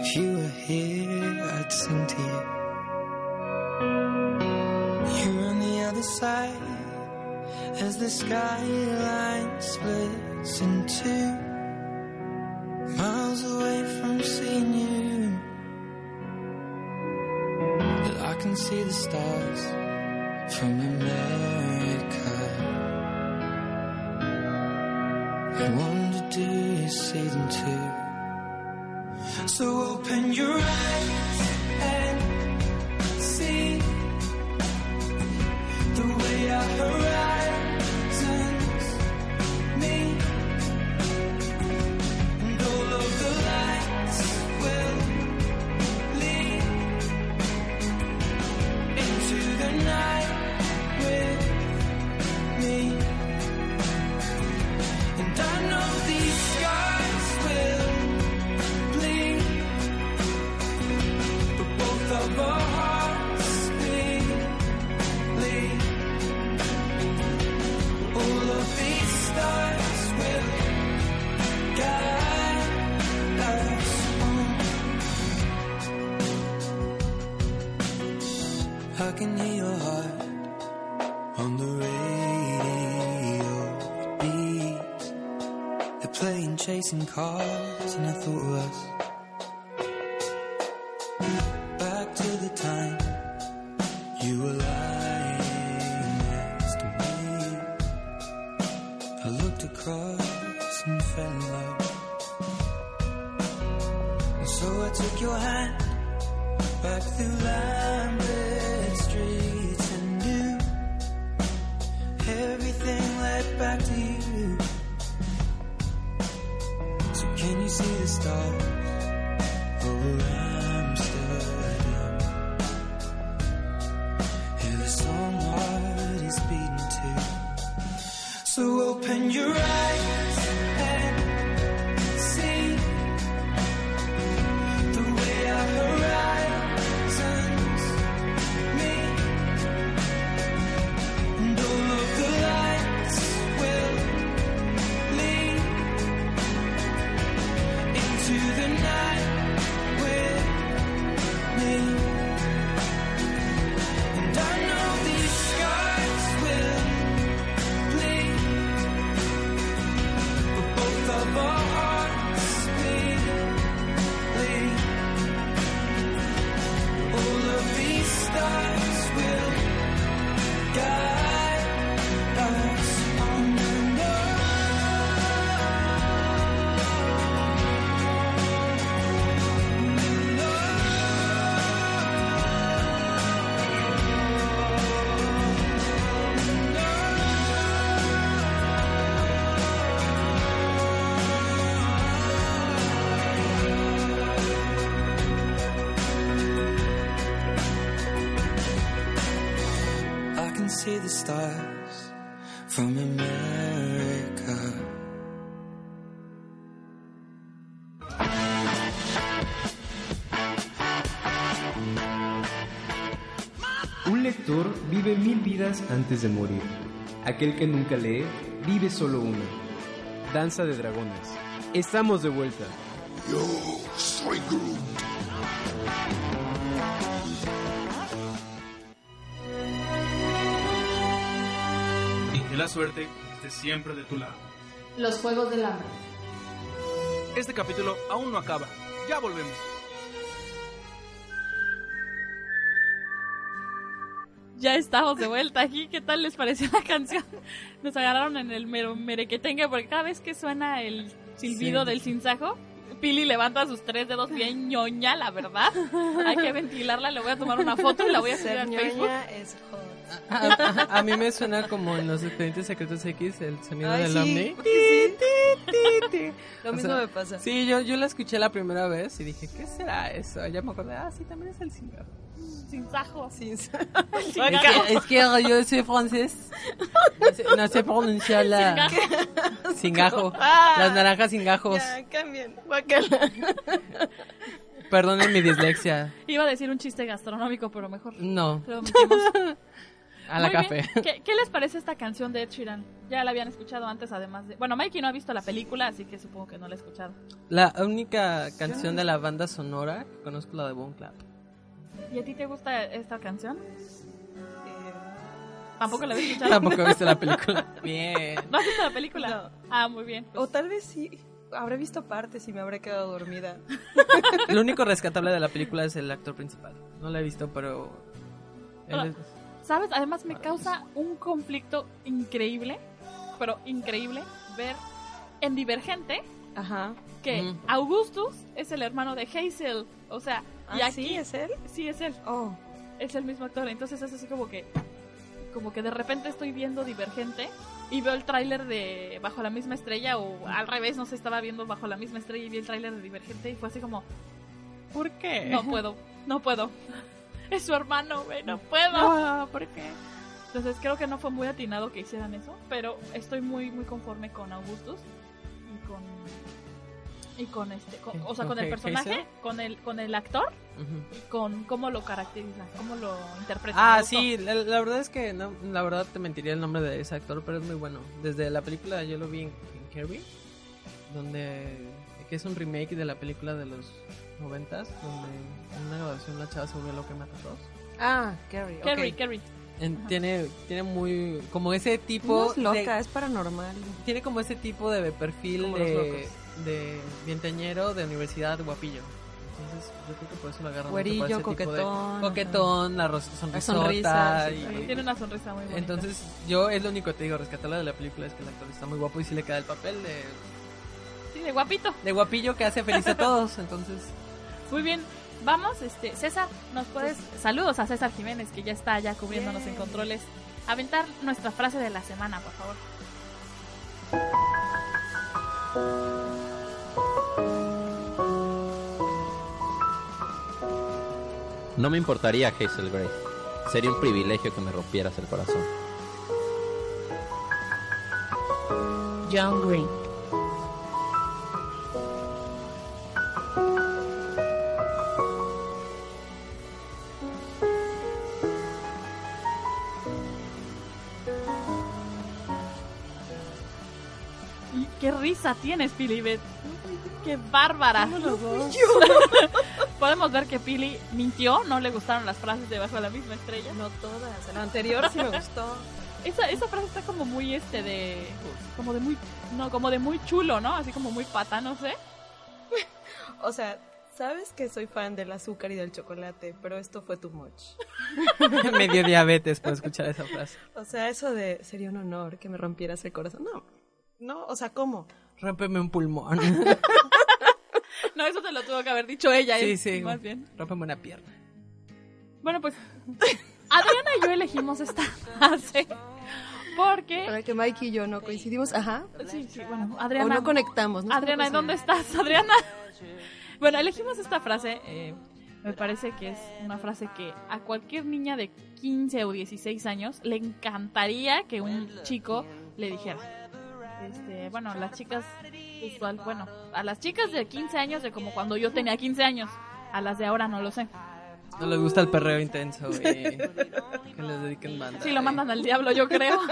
if you were here, I'd sing to you. You're on the other side as the skyline splits in two miles away from seeing you. But I can see the stars So open your eyes playing chasing cars, and I thought of us. See the stars from America. Un lector vive mil vidas antes de morir. Aquel que nunca lee, vive solo una. Danza de dragones. Estamos de vuelta. Yo soy Groot. La suerte esté siempre de tu lado. Los Juegos del Hambre. Este capítulo aún no acaba. Ya volvemos. Ya estamos de vuelta aquí. ¿Qué tal les pareció la canción? Nos agarraron en el mero merequetengue porque cada vez que suena el silbido Sí. del cinzajo, Pili levanta sus tres dedos bien ñoña, la verdad. Hay que ventilarla, le voy a tomar una foto y la voy a subir Ser a Facebook. ñoña es hot. A, [laughs] a- a mí me suena como en los expedientes secretos X el sonido Ay, del sí, ovni. sí. [laughs] Lo O mismo sea, me pasa. Sí, yo, yo la escuché la primera vez y dije, ¿qué será eso? Ya me acordé, ah, sí, también es el cigarro. Sí, sí. Es que, es que yo soy francés. No sé, no sé pronunciar la... [laughs] Sin gajo. Ah. Las naranjas sin gajos. Ya, cambien. Perdonen mi dislexia. Iba a decir un chiste gastronómico, pero mejor. No. Lo omitimos. A la Muy café. bien. ¿Qué, qué les parece esta canción de Ed Sheeran? Ya la habían escuchado antes, además de... Bueno, Mikey no ha visto la película, así que supongo que no la ha escuchado. La única canción de la banda sonora que conozco la de Bone Clap. ¿Y a ti te gusta esta canción? Eh, Tampoco la había [laughs] escuchado. Tampoco he visto la película. [laughs] Bien. ¿No has visto la película? No. Ah, muy bien. O tal vez sí. Habré visto partes y me habré quedado dormida. Lo único rescatable de la película es el actor principal. No la he visto, pero... él es- ¿Sabes? Además me causa un conflicto increíble, pero increíble, ver en Divergente Ajá. que Mm. Augustus es el hermano de Hazel. O sea, y ¿Ah, aquí sí? ¿Es él? sí es él. Oh. Es el mismo actor. Entonces es así como que como que de repente estoy viendo Divergente y veo el tráiler de Bajo la misma estrella o al revés, no sé, estaba viendo Bajo la misma estrella y vi el tráiler de Divergente y fue así como, ¿Por qué? no puedo, no puedo. [laughs] Es su hermano, güey, no puedo. ¿Por qué? Entonces creo que no fue muy atinado que hicieran eso, pero estoy muy muy conforme con Augustus y con y con este, con- o sea, ¿Con con el personaje, Hazel? con el con el actor y con cómo lo caracteriza, cómo lo interpreta. Ah, sí, la, la verdad es que no, la verdad te mentiría el nombre de ese actor, pero es muy bueno. Desde la película yo lo vi en, en Carrie, donde que es un remake de la película de los noventas, donde en una grabación la chava se volvió loca y mata a todos. Ah, Carrie. Carrie, ok. Carrie. En- tiene tiene muy como ese No tipo es loca, de- es paranormal. tiene como ese tipo de perfil de, de vienteñero de universidad guapillo. Entonces, yo creo que por eso lo agarran. mucho por Güerillo, ese tipo de- coquetón, coquetón, la ros- sonrisota. sonrisa, sí, y- Sí, Tiene una sonrisa muy bonita. Entonces, yo es lo único que te digo, rescatarla de la película es que el actor está muy guapo y sí le queda el papel de, sí, de guapito. de guapillo que hace feliz a [laughs] todos. Entonces, Muy bien, vamos, este, César, nos puedes, saludos a César Jiménez, que ya está allá cubriéndonos en controles, aventar nuestra frase de la semana, por favor. No me importaría, Hazel Grace. Sería un privilegio que me rompieras el corazón. John Green. Risa tienes, Pili, ve- Qué bárbara. [laughs] Podemos ver que Pili mintió, no le gustaron las frases de Bajo la misma estrella. No todas, la anterior sí me gustó. Esa, esa frase está como muy este de como de muy no, como de muy chulo, ¿no? Así como muy pata, no sé. [laughs] O sea, sabes que soy fan del azúcar y del chocolate, pero esto fue too much. [laughs] Me dio diabetes por escuchar esa frase. O sea, eso de sería un honor que me rompieras el corazón. No, no, o sea, ¿cómo? Rómpeme un pulmón. [laughs] No, eso te lo tuvo que haber dicho ella, sí, ¿eh? sí. más bien. Rómpeme una pierna. Bueno, pues [laughs] Adriana y yo elegimos esta frase porque Para que Mike y yo no coincidimos, ajá. Sí, sí, bueno, O Adriana. no conectamos. no Adriana, ¿en dónde estás, Adriana? [laughs] Bueno, elegimos esta frase. eh, me parece que es una frase que a cualquier niña de 15 o 16 años le encantaría que un chico le dijera. Este, bueno, las chicas usual, bueno, a las chicas de 15 años de como cuando yo tenía 15 años, a las de ahora no lo sé. No les gusta el perreo intenso y [laughs] que les dediquen banda. Sí, lo mandan al diablo, yo creo. [laughs]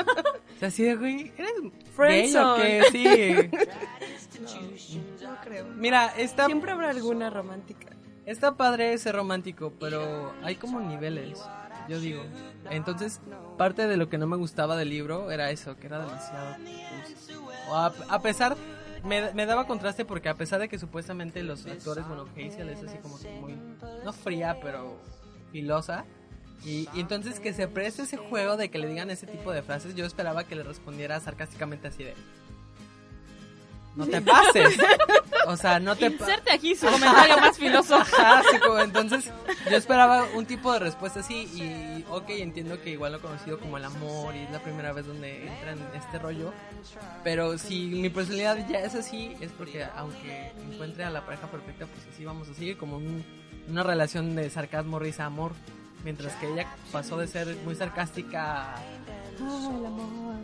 O sea, así de, güey, ¿eres gay o qué? Sí. [laughs] No creo. Mira, está, Siempre habrá alguna romántica. está padre ser romántico, pero hay como niveles, yo digo. Entonces, parte de lo que no me gustaba del libro era eso, que era demasiado... a, a pesar... Me, me daba contraste porque a pesar de que supuestamente los actores, bueno, Hazel es así como muy... No fría, pero filosa. Y, y entonces que se preste ese juego de que le digan ese tipo de frases, yo esperaba que le respondiera sarcásticamente así de... No te pases. O sea, no te pases. Inserte aquí su comentario más sí, como entonces yo esperaba un tipo de respuesta así y ok, entiendo que igual lo he conocido como el amor y es la primera vez donde entra en este rollo, pero si mi personalidad ya es así, es porque aunque encuentre a la pareja perfecta, pues así vamos a seguir como un- una relación de sarcasmo, risa, amor, mientras que ella pasó de ser muy sarcástica a... Ay, el amor.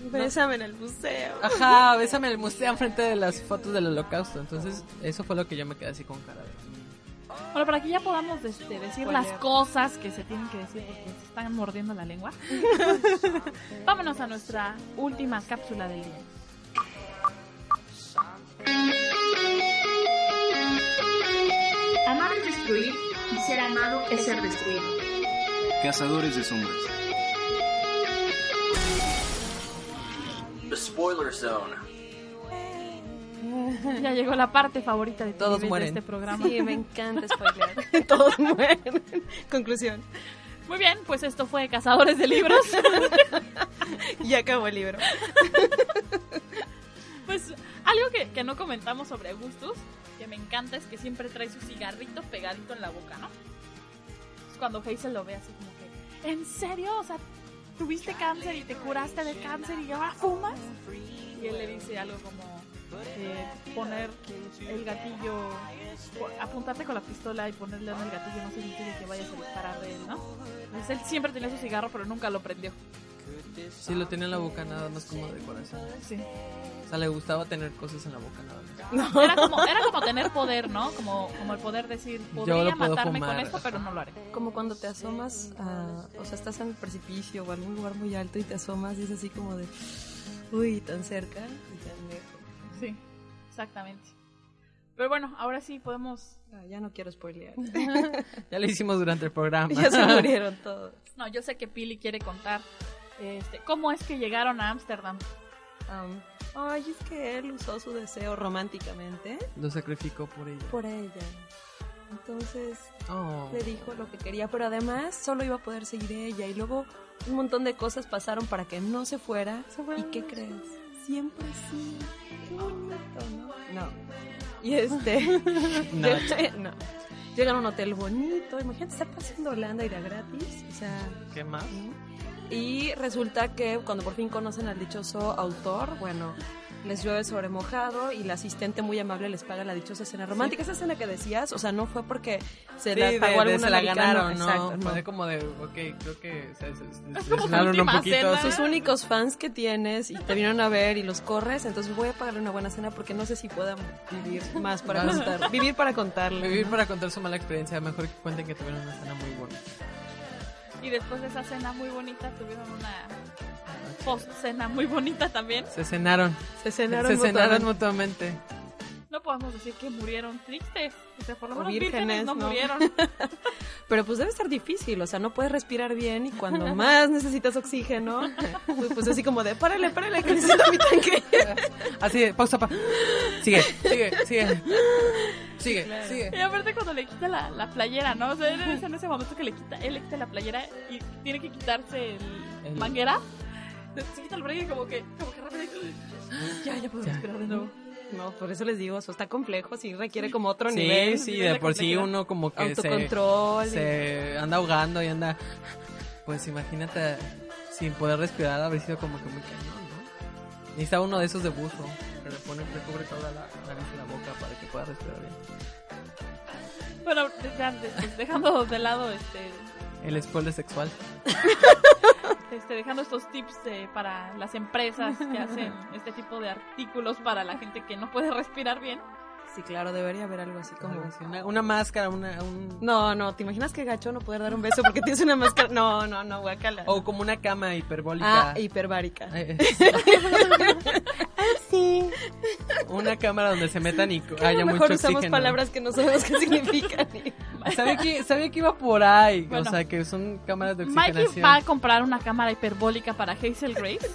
Bésame en el museo. Ajá, bésame en el museo enfrente de las fotos del holocausto, entonces eso fue lo que yo me quedé así con cara de... Bueno, para que ya podamos este, decir Spoiler. las cosas que se tienen que decir porque se están mordiendo la lengua. [laughs] Vámonos a nuestra última cápsula del día. Amar es destruir y ser amado es ser destruido. Cazadores de sombras. The Spoiler Zone. [laughs] Ya llegó la parte favorita de Todos de mueren. este programa. Sí, me encanta spoilear. [laughs] Todos mueren. [laughs] Conclusión. Muy bien, pues esto fue Cazadores de Libros. Y acabó el libro. Pues algo que, que no comentamos sobre Augustus, que me encanta, es que siempre trae su cigarrito pegadito en la boca, ¿no? Es cuando Hazel lo ve así como que, ¿en serio? O sea, tuviste cáncer y te curaste de cáncer y ahora fumas. Y él le dice algo como eh, poner el gatillo, apuntarte con la pistola y ponerle en el gatillo no significa que vayas a disparar de él, ¿no? Entonces él siempre tenía su cigarro pero nunca lo prendió. Sí, lo tenía en la boca nada más como decoración. Sí. O sea, le gustaba tener cosas en la boca nada más. [laughs] Era como, era como tener poder, ¿no? Como, como el poder decir, podría lo puedo matarme fumar. con esto, pero no lo haré. Como cuando te asomas a, o sea, estás en el precipicio o algún lugar muy alto y te asomas y es así como de, uy, tan cerca y tan lejos. Sí, exactamente. Pero bueno, ahora sí podemos... Ah, ya no quiero spoilear. [laughs] [laughs] Ya lo hicimos durante el programa. ya se murieron todos. No, yo sé que Pili quiere contar este, cómo es que llegaron a Ámsterdam. Um, ay, es que él usó su deseo románticamente Lo sacrificó por ella. por ella. Entonces Oh. le dijo lo que quería, pero además solo iba a poder seguir ella. Y luego un montón de cosas pasaron para que no se fuera. ¿Y qué crees? Siempre sí. Qué bonito, ¿no? No. Y este. [laughs] [laughs] No. llega- no. Llegan a un hotel bonito. Imagínate estar pasando Holanda y de gratis. O sea. ¿Qué más? Y resulta que cuando por fin conocen al dichoso autor, bueno, les llueve sobre mojado y la asistente muy amable les paga la dichosa escena romántica. Esa escena que decías, o sea, no fue porque se Sí, la de- pagó de se la ganaron, ¿no? exacto, no. Fue como de, ok, creo que se, se, se como su desilusionaron un poquito. cena. Sus únicos fans que tienes y te vinieron a ver y los corres, entonces voy a pagarle una buena cena porque no sé si puedan vivir más para contar. Vivir para contarle. Vivir ¿no? para contar su mala experiencia, mejor que cuenten que tuvieron una escena muy buena. Y después de esa cena muy bonita tuvieron una post cena muy bonita también. Se cenaron. Se cenaron Se cenaron mutuamente. mutuamente. No podemos decir que murieron tristes. O sea, por lo menos vírgenes, vírgenes no, ¿no? murieron. [laughs] Pero pues debe estar difícil, o sea, no puedes respirar bien y cuando [laughs] más necesitas oxígeno, pues, pues así como de, párale, párale, que necesito mi tanque. Así de, pausa, pa. Sigue, sigue, sigue. Sigue, Claro. sigue. Y aparte cuando le quita la, la playera, ¿no? O sea, él es en ese momento que le quita, él le quita la playera y tiene que quitarse el, El- manguera. Se quita el break y como que, como que rápido. Ya, ya puedo respirar de nuevo. No, por eso les digo, eso está complejo, sí requiere como otro Sí, nivel. sí, nivel de por sí uno como que se- Autocontrol. y- se, anda ahogando y anda... Pues imagínate, sin poder respirar, haber sido como que muy cañón, ¿no? Necesita uno de esos de buzo, que le pone, le cubre toda la nariz y la boca para que pueda respirar bien. Bueno, de- dejando de lado este, El spoiler sexual. [laughs] este dejando estos tips eh, para las empresas que hacen este tipo de artículos para la gente que no puede respirar bien. Sí, claro, debería haber algo así como... Una, una máscara, una, un... No, no, ¿te imaginas que gacho no poder dar un beso porque tienes una máscara? No, no, no, guacala. O como una cama hiperbólica. Ah, hiperbárica. Eh, sí. [laughs] Una cámara donde se metan y A haya lo mucho mejor usamos oxígeno. palabras que no sabemos qué [laughs] significan. Sabía que, sabía que iba por ahí. Bueno. o sea, que son cámaras de Mikey oxigenación. va a comprar una cámara hiperbólica para Hazel Grace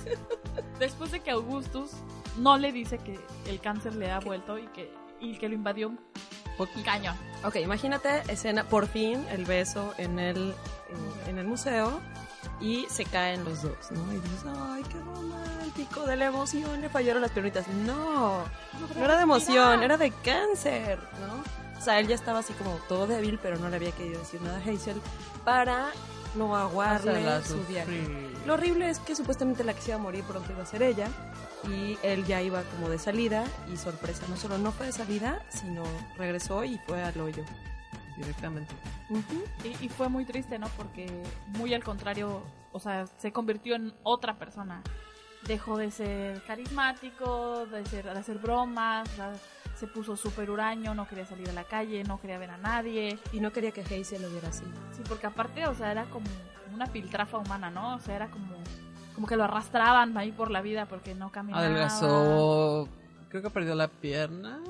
después de que Augustus no le dice que el cáncer le ha vuelto y que, y que lo invadió un cañón. Ok, imagínate escena, por fin, el beso en el, eh, en el museo y se caen los dos, ¿no? Y dices, ay, qué romántico, de la emoción le fallaron las piernitas. No, no era de emoción, era de cáncer, ¿no? O sea, él ya estaba así como todo débil, pero no le había querido decir nada a Hazel para no aguarle su viaje. Lo horrible es que supuestamente la que se iba a morir pronto iba a ser ella y él ya iba como de salida y sorpresa, no solo no fue de salida, sino regresó y fue al hoyo. Directamente. Y, y fue muy triste, ¿no? Porque muy al contrario, o sea, se convirtió en otra persona. Dejó de ser carismático, de, ser, de hacer bromas, o sea, se puso súper huraño, no quería salir a la calle, no quería ver a nadie. Y no quería que Hazel lo viera así. Sí, porque aparte, o sea, era como una piltrafa humana, ¿no? O sea, era como, como que lo arrastraban ahí por la vida porque no caminaba. Adelgazó. Creo que perdió la pierna.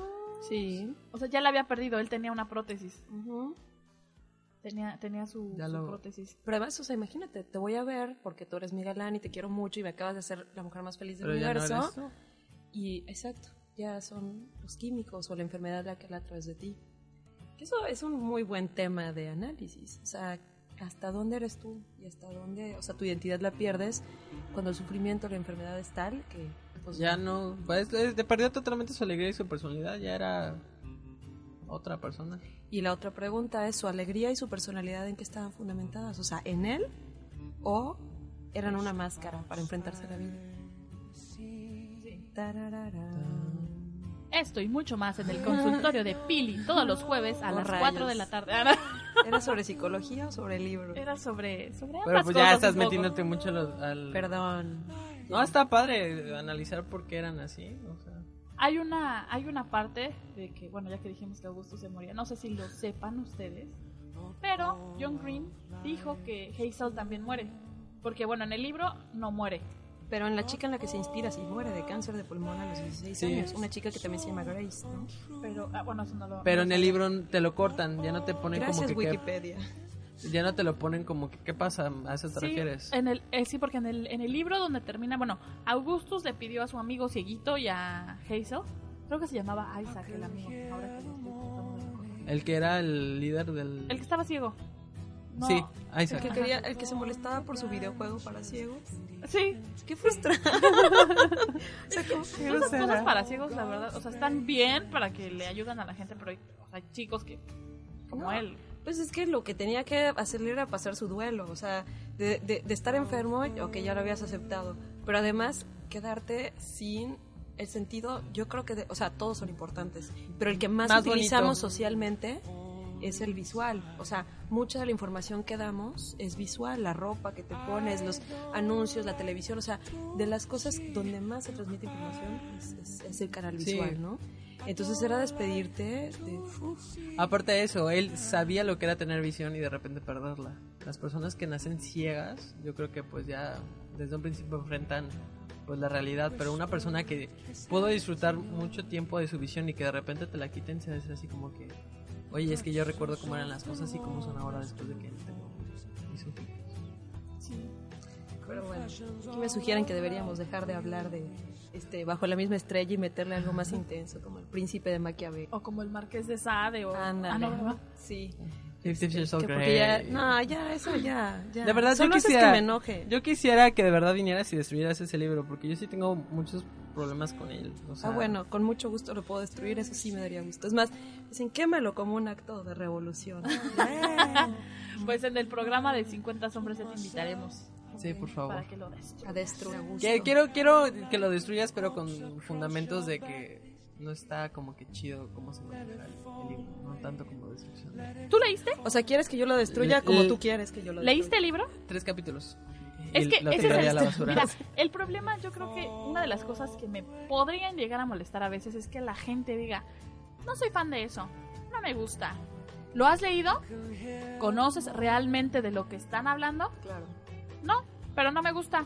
Sí. O sea, ya la había perdido, él tenía una prótesis. Tenía, tenía su, Ya su lo- prótesis. Pero además, o sea, imagínate, te voy a ver porque tú eres mi galán y te quiero mucho y me acabas de hacer la mujer más feliz del Pero ya no universo. y exacto, ya son los químicos o la enfermedad la que la a través de ti. Que Eso es un muy buen tema de análisis. O sea, hasta dónde eres tú y hasta dónde, o sea, tu identidad la pierdes cuando el sufrimiento, la enfermedad es tal que pues Ya no. Pues, eh, perdió totalmente su alegría y su personalidad. Ya era otra persona. Y la otra pregunta es su alegría y su personalidad en qué estaban fundamentadas, o sea, en él o eran una máscara para enfrentarse a la vida. Esto y mucho más en el consultorio de Pili todos los jueves a las rayos. 4 de la tarde. Ah. ¿Era sobre psicología o sobre el libro? Era sobre, sobre Pero ambas pues ya cosas estás metiéndote mucho los- al. Perdón. No, está padre analizar por qué eran así. O sea. Hay una, hay una parte de que, bueno, ya que dijimos que Augusto se moría, no sé si lo sepan ustedes, pero John Green dijo que Hazel también muere. Porque, bueno, en el libro no muere. Pero en la chica en la que se inspira, sí muere de cáncer de pulmón a los 16 Sí. años. Una chica que también se llama Grace, ¿no? Pero, ah, bueno, eso no lo. Pero no en el libro te lo cortan. Ya no te ponen Gracias, como que. Wikipedia. ya no te lo ponen como que. ¿Qué pasa? ¿A eso te Sí, refieres? en el, eh, sí, porque en el, en el libro donde termina, bueno, Augustus le pidió a su amigo cieguito y a Hazel, creo que se llamaba Isaac el amigo, ahora que lo estoy tratando de recordar. El que era el líder del. El que estaba ciego. No. Sí, El Isaac. que, quería, el que se molestaba por su videojuego para ciegos. Sí. Qué frustrante. [laughs] o sea, como- Esas cosas para ciegos, la verdad, o sea, están bien para que le ayuden a la gente, pero hay, o sea, hay chicos que, como No. él, Pues es que lo que tenía que hacerle era pasar su duelo, o sea, de, de- de estar enfermo, o que ya lo habías aceptado, pero además quedarte sin el sentido, yo creo que, de- o sea, todos son importantes, pero el que más, Más utilizamos bonito. socialmente es el visual, o sea, mucha de la información que damos es visual, la ropa que te pones, los anuncios, la televisión, o sea, de las cosas donde más se transmite información es, es- es el canal Sí. visual, ¿no? Entonces era despedirte de... uf, Aparte de eso, él sabía lo que era tener visión y de repente perderla. Las personas que nacen ciegas, yo creo que pues ya desde un principio enfrentan pues la realidad, pero una persona que pudo disfrutar mucho tiempo de su visión y que de repente te la quiten, se hace así como que, oye, es que yo recuerdo cómo eran las cosas y cómo son ahora después de que tengo mis ojos. Pero bueno, aquí me sugieren que deberíamos dejar de hablar de este bajo la misma estrella y meterle algo más intenso, como el príncipe de Maquiavelo. o como el Marqués de Sade, o... Ándale. Ah, no, ¿verdad? Sí. Fifty Shades of Grey. no, ya, eso ya, ya. De verdad, Solo yo quisiera, que me enoje. yo quisiera que de verdad vinieras y destruyeras ese libro, porque yo sí tengo muchos problemas con él. O sea, ah, bueno, con mucho gusto lo puedo destruir, eso sí me daría gusto. Es más, dicen, quémalo como un acto de revolución. [laughs] Pues en el programa de 50 hombres te invitaremos. Sí, por favor. Para que lo des. A destruir. Que- quiero, quiero que lo destruyas, pero con fundamentos de que no está como que chido cómo se maneja el, el libro, no tanto como destrucción. ¿Tú leíste? O sea, ¿quieres que yo lo destruya como El- tú quieres que yo lo destruya? ¿Leíste el libro? Tres capítulos. Es que lo ese es el, a la basura. Mira, [laughs] el problema yo creo que una de las cosas que me podrían llegar a molestar a veces es que la gente diga, no soy fan de eso, no me gusta. ¿Lo has leído? ¿Conoces realmente de lo que están hablando? Claro. No, pero no me gusta.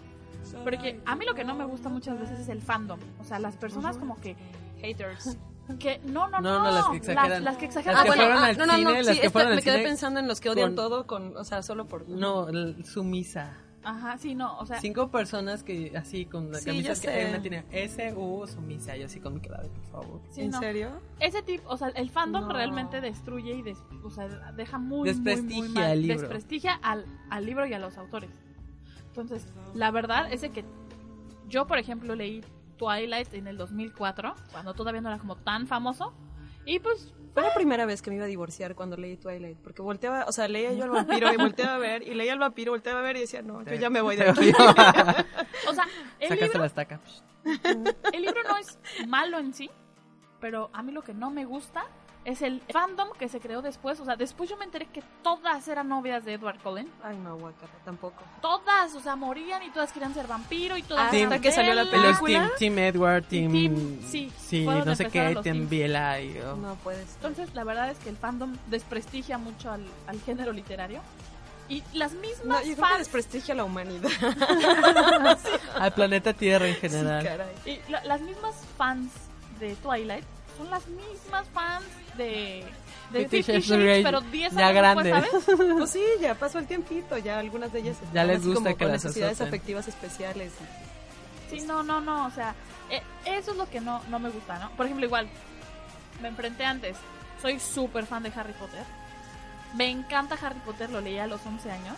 Porque a mí lo que no me gusta muchas veces es el fandom. O sea, las personas como que haters. Que no, no, no. No, no, las que exageran. Las, que exageran. Las que Ah, bueno, fueron ah, al no, no, no, cine, las sí, que me quedé cine pensando en los que odian con- todo con, o sea, solo por... No, sumisa. Ajá, sí, no, o sea... Cinco personas que así con la Sí, camisa que sé. una tiene S-U sumisa. Yo así con mi cara, por favor. sí, ¿En no. serio? Ese tipo, o sea, el fandom No. realmente destruye y des- o sea, deja muy, Desprestigia muy, muy mal- al libro. Desprestigia al, al libro y a los autores. Entonces, la verdad es de que yo, por ejemplo, leí Twilight en el 2004, cuando todavía no era como tan famoso, y pues Fue la primera vez que me iba a divorciar cuando leí Twilight, porque volteaba, o sea, leía yo al vampiro y volteaba a ver, y leía al vampiro, volteaba a ver y decía, no, yo ya me voy de aquí. O sea, el Sacaste libro, la estaca. el libro no es malo en sí, pero a mí lo que no me gusta es el fandom que se creó después. O sea, después yo me enteré que todas eran novias de Edward Cullen. Ay, no, guacala, tampoco. Todas, o sea, morían y todas querían ser vampiro y todas... Hasta eran que salió la. Los película. team, team Edward, Team... Team- sí, sí no sé qué, Team. Biela y... oh. No puedes. Entonces, la verdad es que el fandom desprestigia mucho al, al género literario. Y las mismas No, yo creo que fans... desprestigia a la humanidad. [laughs] Al planeta Tierra en Sí, general. caray. Y la- las mismas fans de Twilight son las mismas fans de, de Fifty Fifty Shades of Shades, Grey, pero 10 ya años grandes. después, ¿sabes? [laughs] Pues sí, ya pasó el tiempito, ya algunas de ellas Ya están les gusta como que con las necesidades azoten. afectivas especiales. Sí, no, no, no, o sea, eh, eso es lo que no, no me gusta, ¿no? Por ejemplo, igual, me enfrenté antes, soy súper fan de Harry Potter. Me encanta Harry Potter, lo leí a los 11 años.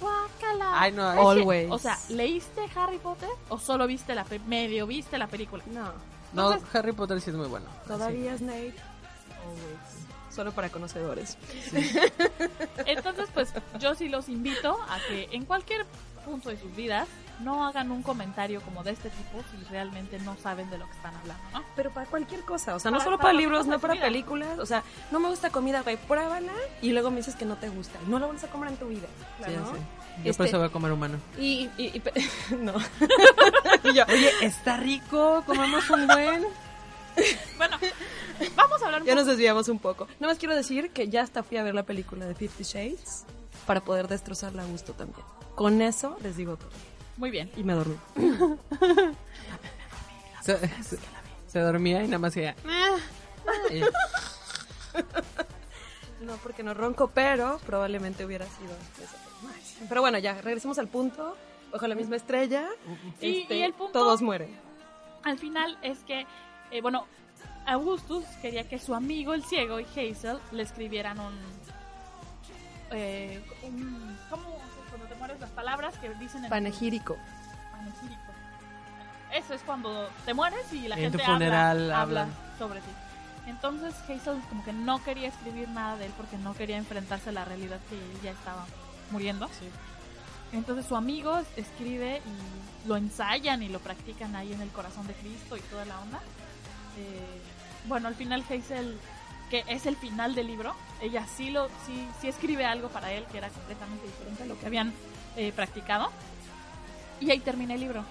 Guácala. Ay, no, Always. o sea, ¿leíste Harry Potter o solo viste la pe- medio viste la película? No, No, Entonces- Harry Potter sí es muy bueno. todavía Snape. Always. Solo para conocedores. [laughs] Entonces, pues yo sí los invito a que en cualquier punto de sus vidas no hagan un comentario como de este tipo si realmente no saben de lo que están hablando, ¿no? Pero para cualquier cosa, o sea, no solo para libros, no para películas, o sea, no me gusta comida, güey, pruébala y luego me dices que no te gusta. Y no la vuelves a comer en tu vida. Sí, ¿no? Yo Este- por eso voy a comer humano. Y, y, y [laughs] no. [laughs] Oye, está rico, comemos un buen. Bueno, vamos a hablar un Ya poco- nos desviamos un poco. Nada más quiero decir que ya hasta fui a ver la película de Fifty Shades para poder destrozarla a gusto también. Con eso les digo todo. Muy bien. Y me dormí. [laughs] Se, se- se dormía y nada más decía... Y- No, porque no ronco, pero probablemente hubiera sido forma. Pero bueno, ya, regresemos al punto. Bajo la misma estrella. Y- este, y el punto- Todos mueren. Al final es que, eh, bueno, Augustus quería que su amigo el ciego y Hazel le escribieran un eh, un, ¿cómo cuando te mueres las palabras que dicen en Panegírico. panegírico? Eso es cuando te mueres y la en gente tu funeral habla, habla hablan. sobre ti. Entonces Hazel como que no quería escribir nada de él porque no quería enfrentarse a la realidad que ya estaba muriendo. Entonces su amigo es- escribe y lo ensayan y lo practican ahí en el corazón de Cristo y toda la onda. Eh, bueno, al final Hazel, que es el final del libro, ella sí lo sí, sí escribe algo para él que era completamente diferente a lo que habían eh, practicado. Y ahí termina el libro.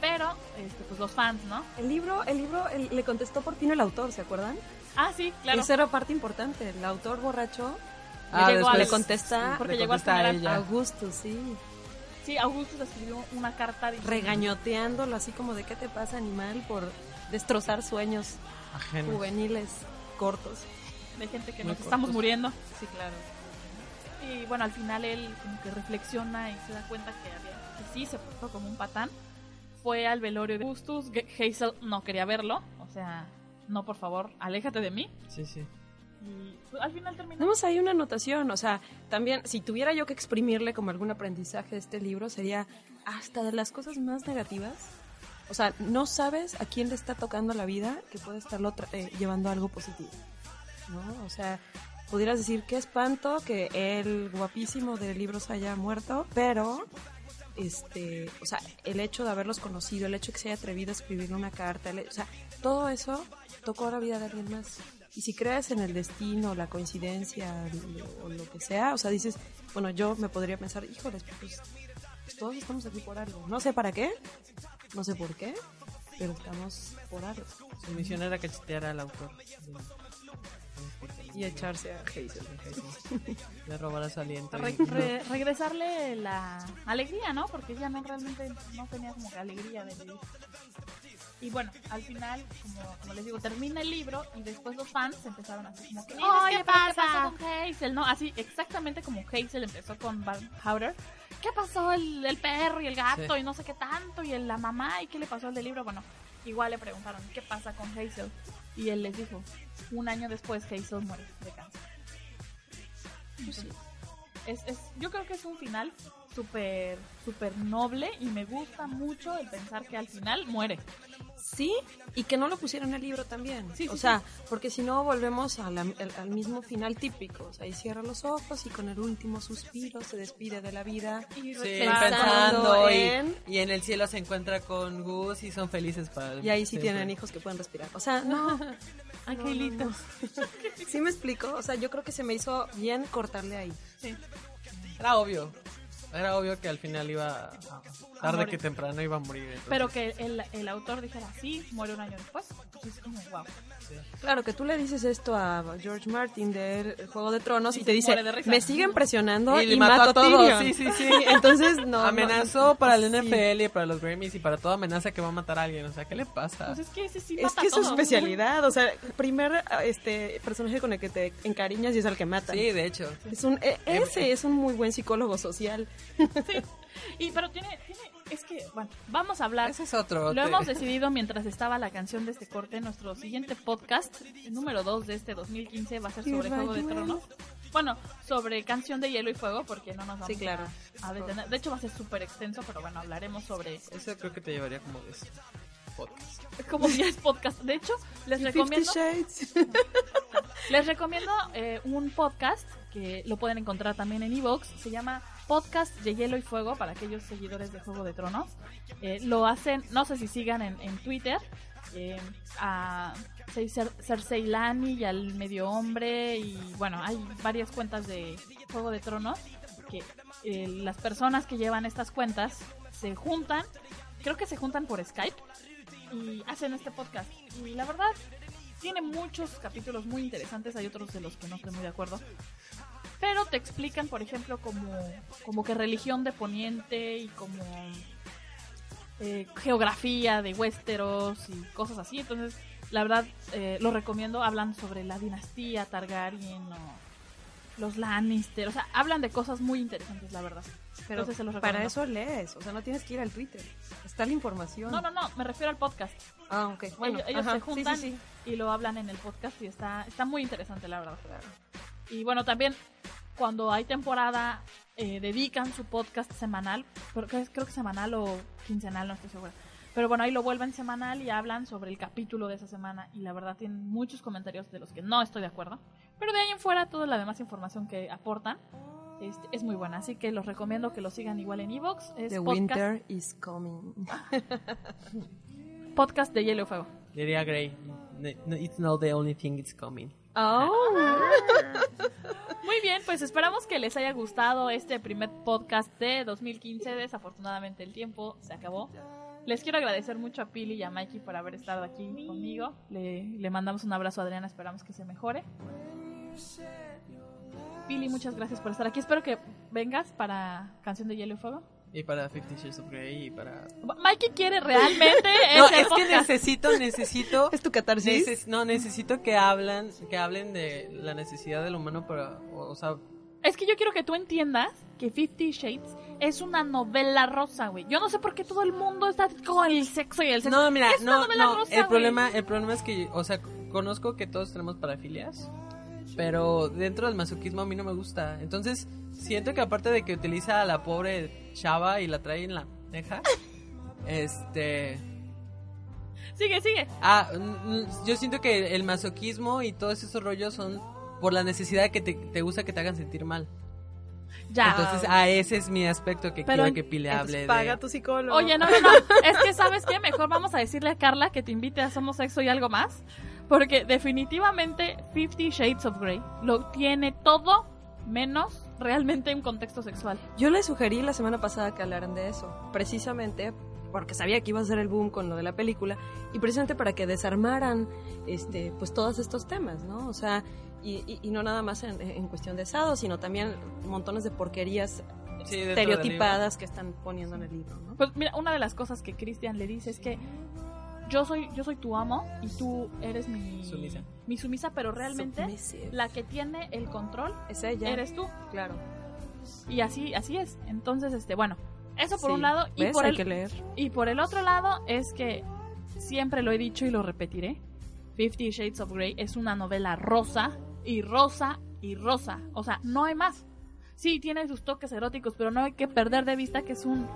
Pero, este, pues los fans, ¿no? El libro, el libro el- le contestó por fin el autor, ¿se acuerdan? Ah, sí, claro. Esa era parte importante. El autor borracho Ah, le, llegó a- le contesta sí, porque le llegó contesta a. Augusto, sí. Sí, Augusto escribió una carta diciendo- Regañoteándolo así como de qué te pasa animal por destrozar sueños Ajenos. juveniles cortos. de gente que Muy nos estamos muriendo. Sí, claro. Y bueno, al final él como que reflexiona y se da cuenta que, había, que sí se portó como un patán. Fue al velorio de Augustus. Hazel no quería verlo. O sea, no, por favor, aléjate de mí. Sí, sí. Y pues, al final terminó. Tenemos ahí una anotación, o sea, también si tuviera yo que exprimirle como algún aprendizaje de este libro sería hasta de las cosas más negativas. O sea, no sabes a quién le está tocando la vida que puede estarlo eh, llevando algo positivo. ¿No? O sea, pudieras decir qué espanto que el guapísimo del libro se haya muerto, pero este, o sea, el hecho de haberlos conocido, el hecho de que se haya atrevido a escribirle una carta, o sea, todo eso tocó la vida de alguien más. Y si crees en el destino, la coincidencia lo- o lo que sea, o sea, dices, bueno, yo me podría pensar, híjoles, pues, pues todos estamos aquí por algo. No sé para qué, no sé por qué, pero estamos por algo. Su misión era cachetear al autor. Y echarse a Hazel. [laughs] Le robar su aliento. Re- y- re- regresarle la alegría, ¿no? Porque ella no realmente no tenía como que alegría de vivir. Y bueno, al final, como, como les digo, termina el libro y después los fans empezaron así como que, oye, ¿qué pasa con Hazel? No, así exactamente como Hazel empezó con Van Howder. ¿Qué pasó el, el perro y el gato Sí. y no sé qué tanto y el- la mamá y qué le pasó al del libro? Bueno, igual le preguntaron, ¿qué pasa con Hazel? Y él les dijo, un año después Hazel muere de cáncer. Entonces, es, es, yo creo que es un final súper, súper noble y me gusta mucho el pensar que al final muere. Sí, y que no lo pusieron en el libro también. Sí, o sí, sea, sí. porque si no volvemos a la- al, al mismo final típico. O sea, ahí cierra los ojos y con el último suspiro se despide de la vida. Y Sí, pensando y, en- y en el cielo se encuentra con Gus y son felices para Y ahí sí tienen hijos que pueden respirar. O sea, no. [laughs] Angelitos. [laughs] ¿Sí me explico? O sea, yo creo que se me hizo bien cortarle ahí. Sí. Era obvio. Era obvio que al final iba tarde morir. que temprano iba a morir. entonces. Pero que el, el autor dijera, sí, muere un año después. Es como, wow. Claro, que tú le dices esto a George Martin del Juego de Tronos y, Y te dice, me siguen presionando y, Y le mato, mató a todos, Tyrion". sí, sí, sí. [laughs] Entonces, no. no, Amenazó para el sí. NFL y para los Grammys y para toda amenaza que va a matar a alguien. O sea, ¿qué le pasa? Pues es que ese sí Es mata que es su especialidad, o sea, el primer este personaje con el que te encariñas y es el que mata. Sí, de hecho. Es un e- ese es un muy buen psicólogo social. Y pero tiene, tiene, es que, bueno, vamos a hablar. Ese es otro. Lo te- hemos decidido mientras estaba la canción de este corte. Nuestro siguiente podcast, el número 2 de este 2015, va a ser sobre Juego de Tronos. Bueno, sobre Canción de Hielo y Fuego, porque no nos vamos Sí, claro. a, a detener. De hecho, va a ser súper extenso, pero bueno, hablaremos sobre Eso creo que te llevaría como 10 podcasts. como 10 podcasts. De hecho, les Fifty recomiendo, Shades. [laughs] les recomiendo eh, un podcast que lo pueden encontrar también en Evox. Se llama Podcast de Hielo y Fuego para aquellos seguidores de Juego de Tronos. Eh, lo hacen, no sé si sigan en, Twitter, eh, a Cer- Cersei Lani y al Medio Hombre. Y bueno, hay varias cuentas de Juego de Tronos que eh, las personas que llevan estas cuentas se juntan, creo que se juntan por Skype y hacen este podcast. Y la verdad, tiene muchos capítulos muy interesantes, hay otros de los que no estoy muy de acuerdo. Pero te explican, por ejemplo, como, como que religión de Poniente y como eh, geografía de Westeros y cosas así. Entonces, la verdad, eh, lo recomiendo. Hablan sobre la dinastía Targaryen o los Lannister. O sea, hablan de cosas muy interesantes, la verdad. Pero Entonces se los para eso lees, o sea, no tienes que ir al Twitter. Está la información. No, no, no, me refiero al podcast. Ah, ok. Bueno, ellos ellos se sí, juntan sí, sí. y lo hablan en el podcast y está, está muy interesante, la verdad. Y bueno, también cuando hay temporada, eh, dedican su podcast semanal, creo que, es, creo que semanal o quincenal, no estoy segura. Pero bueno, ahí lo vuelven semanal y hablan sobre el capítulo de esa semana y la verdad tienen muchos comentarios de los que no estoy de acuerdo. Pero de ahí en fuera, toda la demás información que aportan este, es muy buena. Así que los recomiendo que lo sigan igual en Evox. The podcast, winter is coming. [laughs] podcast de Hielo y Fuego. Diría Gray, no, it's not the only thing it's coming. Oh. Muy bien, pues esperamos que les haya gustado este primer podcast de 2015. Desafortunadamente el tiempo se acabó. Les quiero agradecer mucho a Pili y a Mikey por haber estado aquí conmigo. Le, le mandamos un abrazo a Adriana, esperamos que se mejore. Pili, muchas gracias por estar aquí. Espero que vengas para Canción de Hielo y Fuego. Y para Fifty Shades of Grey y para... Mikey quiere realmente [laughs] No, es que necesito, necesito... [laughs] ¿Es tu catarsis? neces- no, necesito que hablan, que hablen de la necesidad del humano para... O, o sea, Es que yo quiero que tú entiendas que Fifty Shades es una novela rosa, güey. Yo no sé por qué todo el mundo está con el sexo y el sexo. no, mira, es una no, novela no, rosa, el güey. problema, el problema es que, o sea, conozco que todos tenemos parafilias, pero dentro del masoquismo a mí no me gusta. Entonces, siento que aparte de que utiliza a la pobre chava y la trae en la deja, este... Sigue, sigue. Ah, yo siento que el masoquismo y todos esos rollos son por la necesidad que te, te gusta que te hagan sentir mal. Ya. Entonces, ah, ese es mi aspecto que Pero quiero que Pile hable paga de... tu psicólogo. Oye, no, no, no. [laughs] Es que, ¿sabes qué? Mejor vamos a decirle a Carla que te invite a Somos Sexo y algo más. Porque definitivamente Fifty Shades of Grey lo tiene todo menos realmente un contexto sexual. Yo le sugerí la semana pasada que hablaran de eso, precisamente porque sabía que iba a ser el boom con lo de la película y precisamente para que desarmaran este pues todos estos temas, ¿no? O sea, y, y- y no nada más en, en cuestión de sado, sino también montones de porquerías Sí, estereotipadas que están poniendo en el libro, ¿no? Pues mira, una de las cosas que Christian le dice es que yo soy yo soy tu amo y tú eres mi Sumisa. mi sumisa, pero realmente Submissive. la que tiene el control Es ella. eres tú. Claro. Y así así es. Entonces, este, bueno, eso por Sí. un lado y ¿Ves? por Hay el que leer. y por el otro lado es que siempre lo he dicho y lo repetiré. Fifty Shades of Grey es una novela rosa y rosa y rosa. O sea, no hay más. Sí, tiene sus toques eróticos, pero no hay que perder de vista que es un...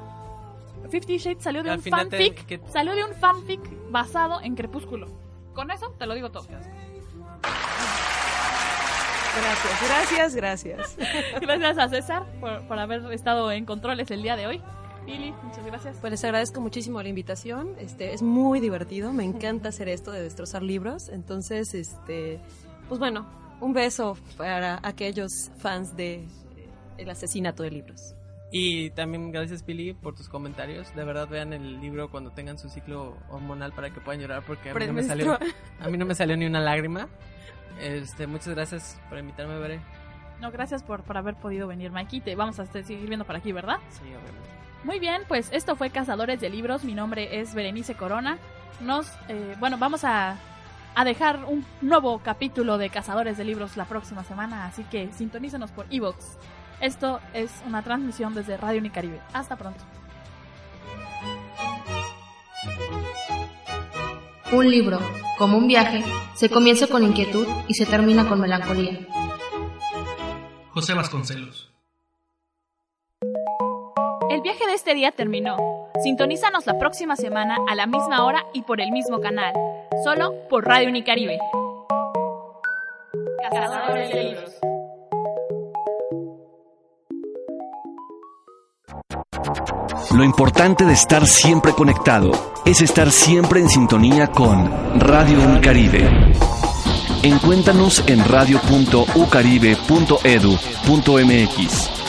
Fifty Shades salió de Al un te- fanfic, salió de un fanfic basado en Crepúsculo. Con eso te lo digo todo. Gracias, gracias, gracias. [laughs] Gracias a César por, por haber estado en controles el día de hoy. Pili, muchas gracias. Pues les agradezco muchísimo la invitación. Este es muy divertido, me encanta hacer esto de destrozar libros. Entonces, este, pues bueno, un beso para aquellos fans de eh, El asesinato de libros. Y también gracias Pili por tus comentarios. De verdad vean el libro cuando tengan su ciclo hormonal para que puedan llorar porque a mí no me salió, a mí no me salió ni una lágrima. Este, muchas gracias por invitarme, Veré. No, gracias por, por haber podido venir, Mikey. Te vamos a seguir viendo por aquí, ¿verdad? Sí, obviamente. Muy bien, pues esto fue Cazadores de Libros. Mi nombre es Berenice Corona. Nos, eh, bueno, vamos a, a dejar un nuevo capítulo de Cazadores de Libros la próxima semana, así que sintonícenos por Evox. Esto es una transmisión desde Radio Unicaribe. Hasta pronto. Un libro, como un viaje, se comienza con inquietud y se termina con melancolía. José Vasconcelos. El viaje de este día terminó. Sintonízanos la próxima semana a la misma hora y por el mismo canal, solo por Radio Unicaribe. Cazadores de Libros. Lo importante de estar siempre conectado es estar siempre en sintonía con Radio Unicaribe. Encuéntranos en radio.ucaribe.edu.mx